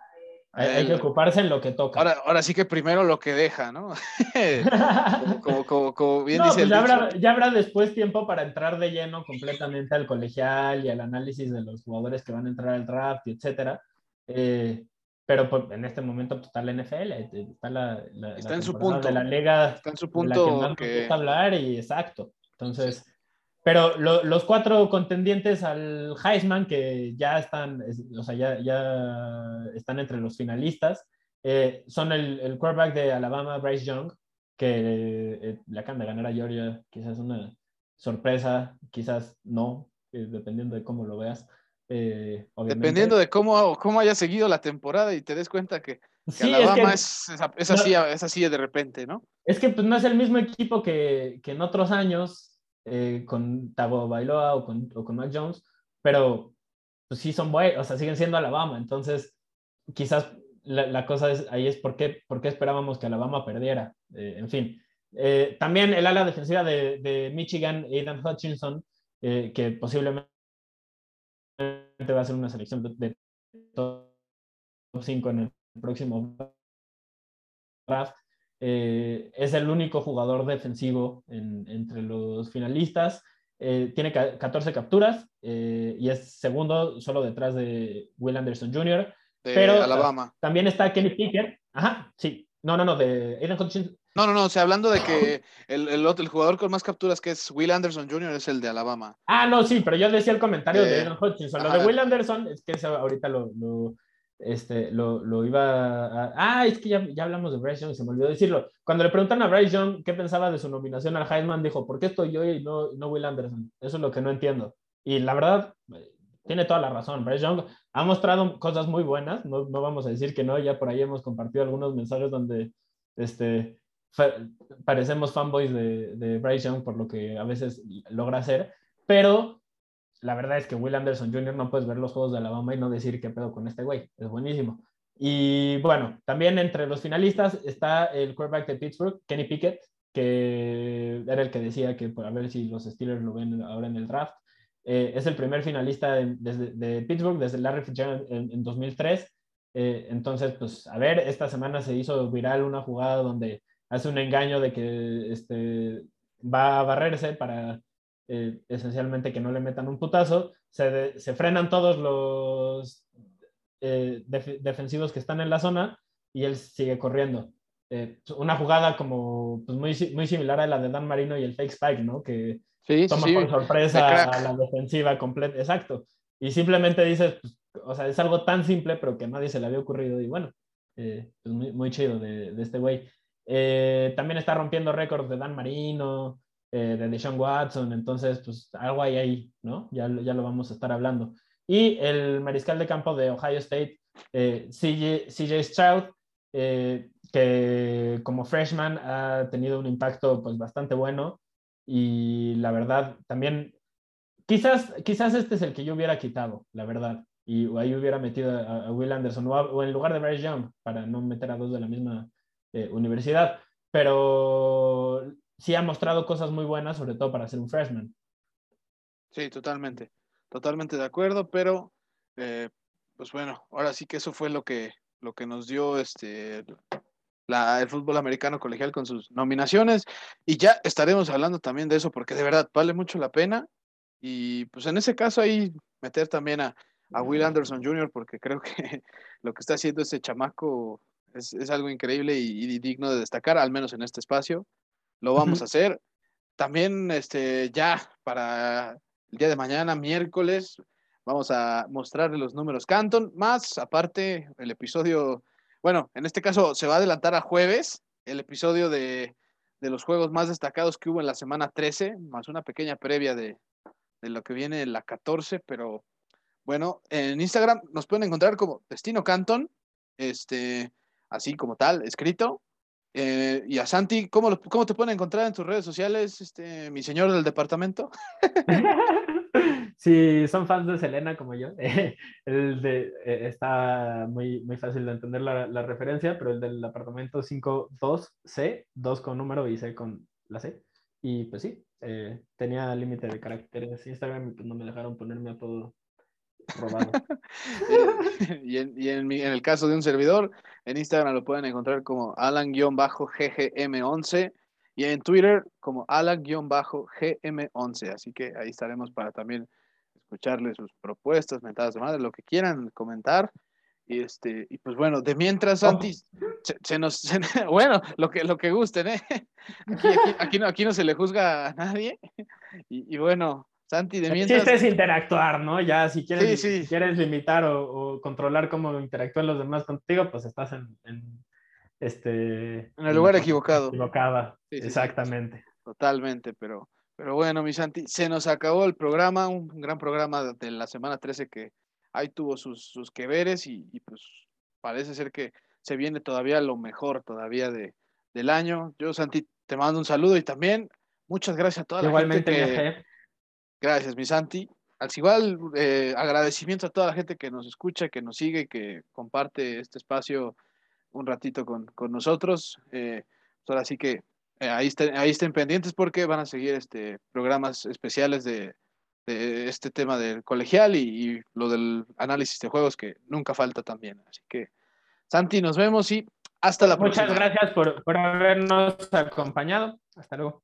hay, que ocuparse en lo que toca. Ahora, ahora sí que primero lo que deja, ¿no? como, bien dice pues ya, habrá, ya, habrá, después tiempo para entrar de lleno completamente al colegial y al análisis de los jugadores que van a entrar al draft etcétera. Eh, pero pues, en este momento pues, está la NFL, está la, está en su punto de la liga está en su punto que, hablar y exacto. Entonces, pero los cuatro contendientes al Heisman, que ya están, o sea, ya, ya están entre los finalistas, eh, son el, el, quarterback de Alabama, Bryce Young, que eh, le acaban de ganar a Georgia, quizás una sorpresa, quizás no, eh, dependiendo de cómo lo veas. dependiendo de cómo, cómo haya seguido la temporada y te des cuenta que, Alabama es, es, así, es así de repente, ¿no? Es que pues, no es el mismo equipo que, que en otros años, eh, con Tabo Bailoa o con, o con Mac Jones, pero pues sí son buenos, o sea, siguen siendo Alabama, entonces quizás la, cosa es, ahí es por qué, por qué esperábamos que Alabama perdiera, eh, en fin. Eh, también el ala defensiva de, de Michigan, Aidan Hutchinson, que posiblemente va a ser una selección de, de top 5 en el próximo draft. Eh, es el único jugador defensivo entre los finalistas. Eh, tiene 14 capturas eh, y es segundo solo detrás de Will Anderson Jr. De pero Alabama. También está Kenny Pickett. Ajá, sí. No, no, no, de Aiden Hutchinson. No, no, no, o sea, hablando de que el, el, el, jugador con más capturas que es Will Anderson Jr. es el de Alabama. Ah, no, sí, pero yo decía el comentario de Aiden Hutchinson. Lo de Will Anderson es que ahorita lo, este, lo, lo iba a... Ah, es que ya, ya hablamos de Bryce Young se me olvidó decirlo. Cuando le preguntan a Bryce Young qué pensaba de su nominación al Heisman, dijo, ¿por qué estoy yo y no, no Will Anderson? Eso es lo que no entiendo. Y la verdad, tiene toda la razón. Bryce Young ha mostrado cosas muy buenas, no, no vamos a decir que no, ya por ahí hemos compartido algunos mensajes donde este, parecemos fanboys de, de Bryce Young por lo que a veces logra hacer, pero la verdad es que Will Anderson Jr. no puedes ver los juegos de Alabama y no decir qué pedo con este güey. Es buenísimo. Y bueno, también entre los finalistas está el quarterback de Pittsburgh, Kenny Pickett, que era el que decía que por a ver si los Steelers lo ven ahora en el draft. Eh, es el primer finalista de, de, Pittsburgh desde Larry Fitzgerald en, 2003. Eh, entonces, pues a ver, esta semana se hizo viral una jugada donde hace un engaño de que este, va a barrerse para eh, esencialmente que no le metan un putazo, se, se frenan todos los eh, defensivos que están en la zona y él sigue corriendo. Eh, una jugada como pues muy, muy similar a la de Dan Marino y el fake spike, ¿no? Que toma por sorpresa a la defensiva completa, exacto. Y simplemente dices, pues, o sea, es algo tan simple, pero que a nadie se le había ocurrido. Y bueno, pues muy, muy, chido de, de este güey. también está rompiendo récords de Dan Marino, eh, de Deshaun Watson, entonces pues algo hay ahí, ¿no? Ya, ya lo vamos a estar hablando. Y el mariscal de campo de Ohio State, eh, CJ, CJ, Stroud, eh, que como freshman ha tenido un impacto pues bastante bueno y la verdad también, quizás, quizás este es el que yo hubiera quitado, la verdad. y ahí hubiera metido a, Will Anderson o, en lugar de Bryce Young para no meter a dos de la misma eh, universidad. Pero sí ha mostrado cosas muy buenas, sobre todo para ser un freshman. Sí, totalmente, totalmente de acuerdo, pero eh, pues bueno, ahora sí que eso fue lo que, lo que nos dio este, la, el fútbol americano colegial con sus nominaciones y ya estaremos hablando también de eso porque de verdad vale mucho la pena y pues en ese caso ahí meter también a, a Will Anderson Jr. porque creo que lo que está haciendo ese chamaco es, es algo increíble y, digno de destacar, al menos en este espacio. Lo vamos a hacer. También este, ya para el día de mañana, miércoles, vamos a mostrarle los números Canton, más aparte el episodio bueno, en este caso se va a adelantar a jueves el episodio de, los juegos más destacados que hubo en la semana 13, más una pequeña previa de, lo que viene en la 14, pero bueno, en Instagram nos pueden encontrar como Destino Canton, este, así como tal, escrito. Eh, y a Santi, ¿cómo, ¿cómo te pueden encontrar en tus redes sociales, este, mi señor del departamento? si son fans de Selena como yo, el de, eh, está muy, muy fácil de entender la, la, referencia, pero el del apartamento 52C, 2 con número y C con la C. Y pues sí, eh, tenía límite de caracteres Instagram y pues no me dejaron ponerme a todo robado. y, en, y en, en, el caso de un servidor, en Instagram lo pueden encontrar como Alan-GGM11 y en Twitter como Alan-GM11. Así que ahí estaremos para también escucharle sus propuestas, mentadas de madre, lo que quieran comentar. Y este, y pues bueno, de mientras, oh. Santi, se, nos, bueno, lo que, lo que gusten, ¿eh? Aquí, aquí, no, aquí no se le juzga a nadie. Y, sí Santi, de mientras. es interactuar, ¿no? Ya si quieres, quieres limitar o, controlar cómo interactúan los demás contigo, pues estás en, este. En el lugar equivocado. Equivocada, exactamente. Totalmente, pero pero bueno, mi Santi, se nos acabó el programa, un gran programa de la semana 13 que ahí tuvo sus, sus que veres y, pues parece ser que se viene todavía lo mejor todavía de, del año. Yo, Santi, te mando un saludo y también muchas gracias a toda la gente que... Gracias, mi Santi. Al igual, eh, agradecimiento a toda la gente que nos escucha, que nos sigue, que comparte este espacio un ratito con, nosotros. Eh, pues ahora sí que eh, ahí, estén, ahí estén pendientes porque van a seguir este, programas especiales de, este tema del colegial y, lo del análisis de juegos que nunca falta también. Así que, Santi, nos vemos y hasta la próxima. Muchas gracias por, por habernos acompañado. Hasta luego.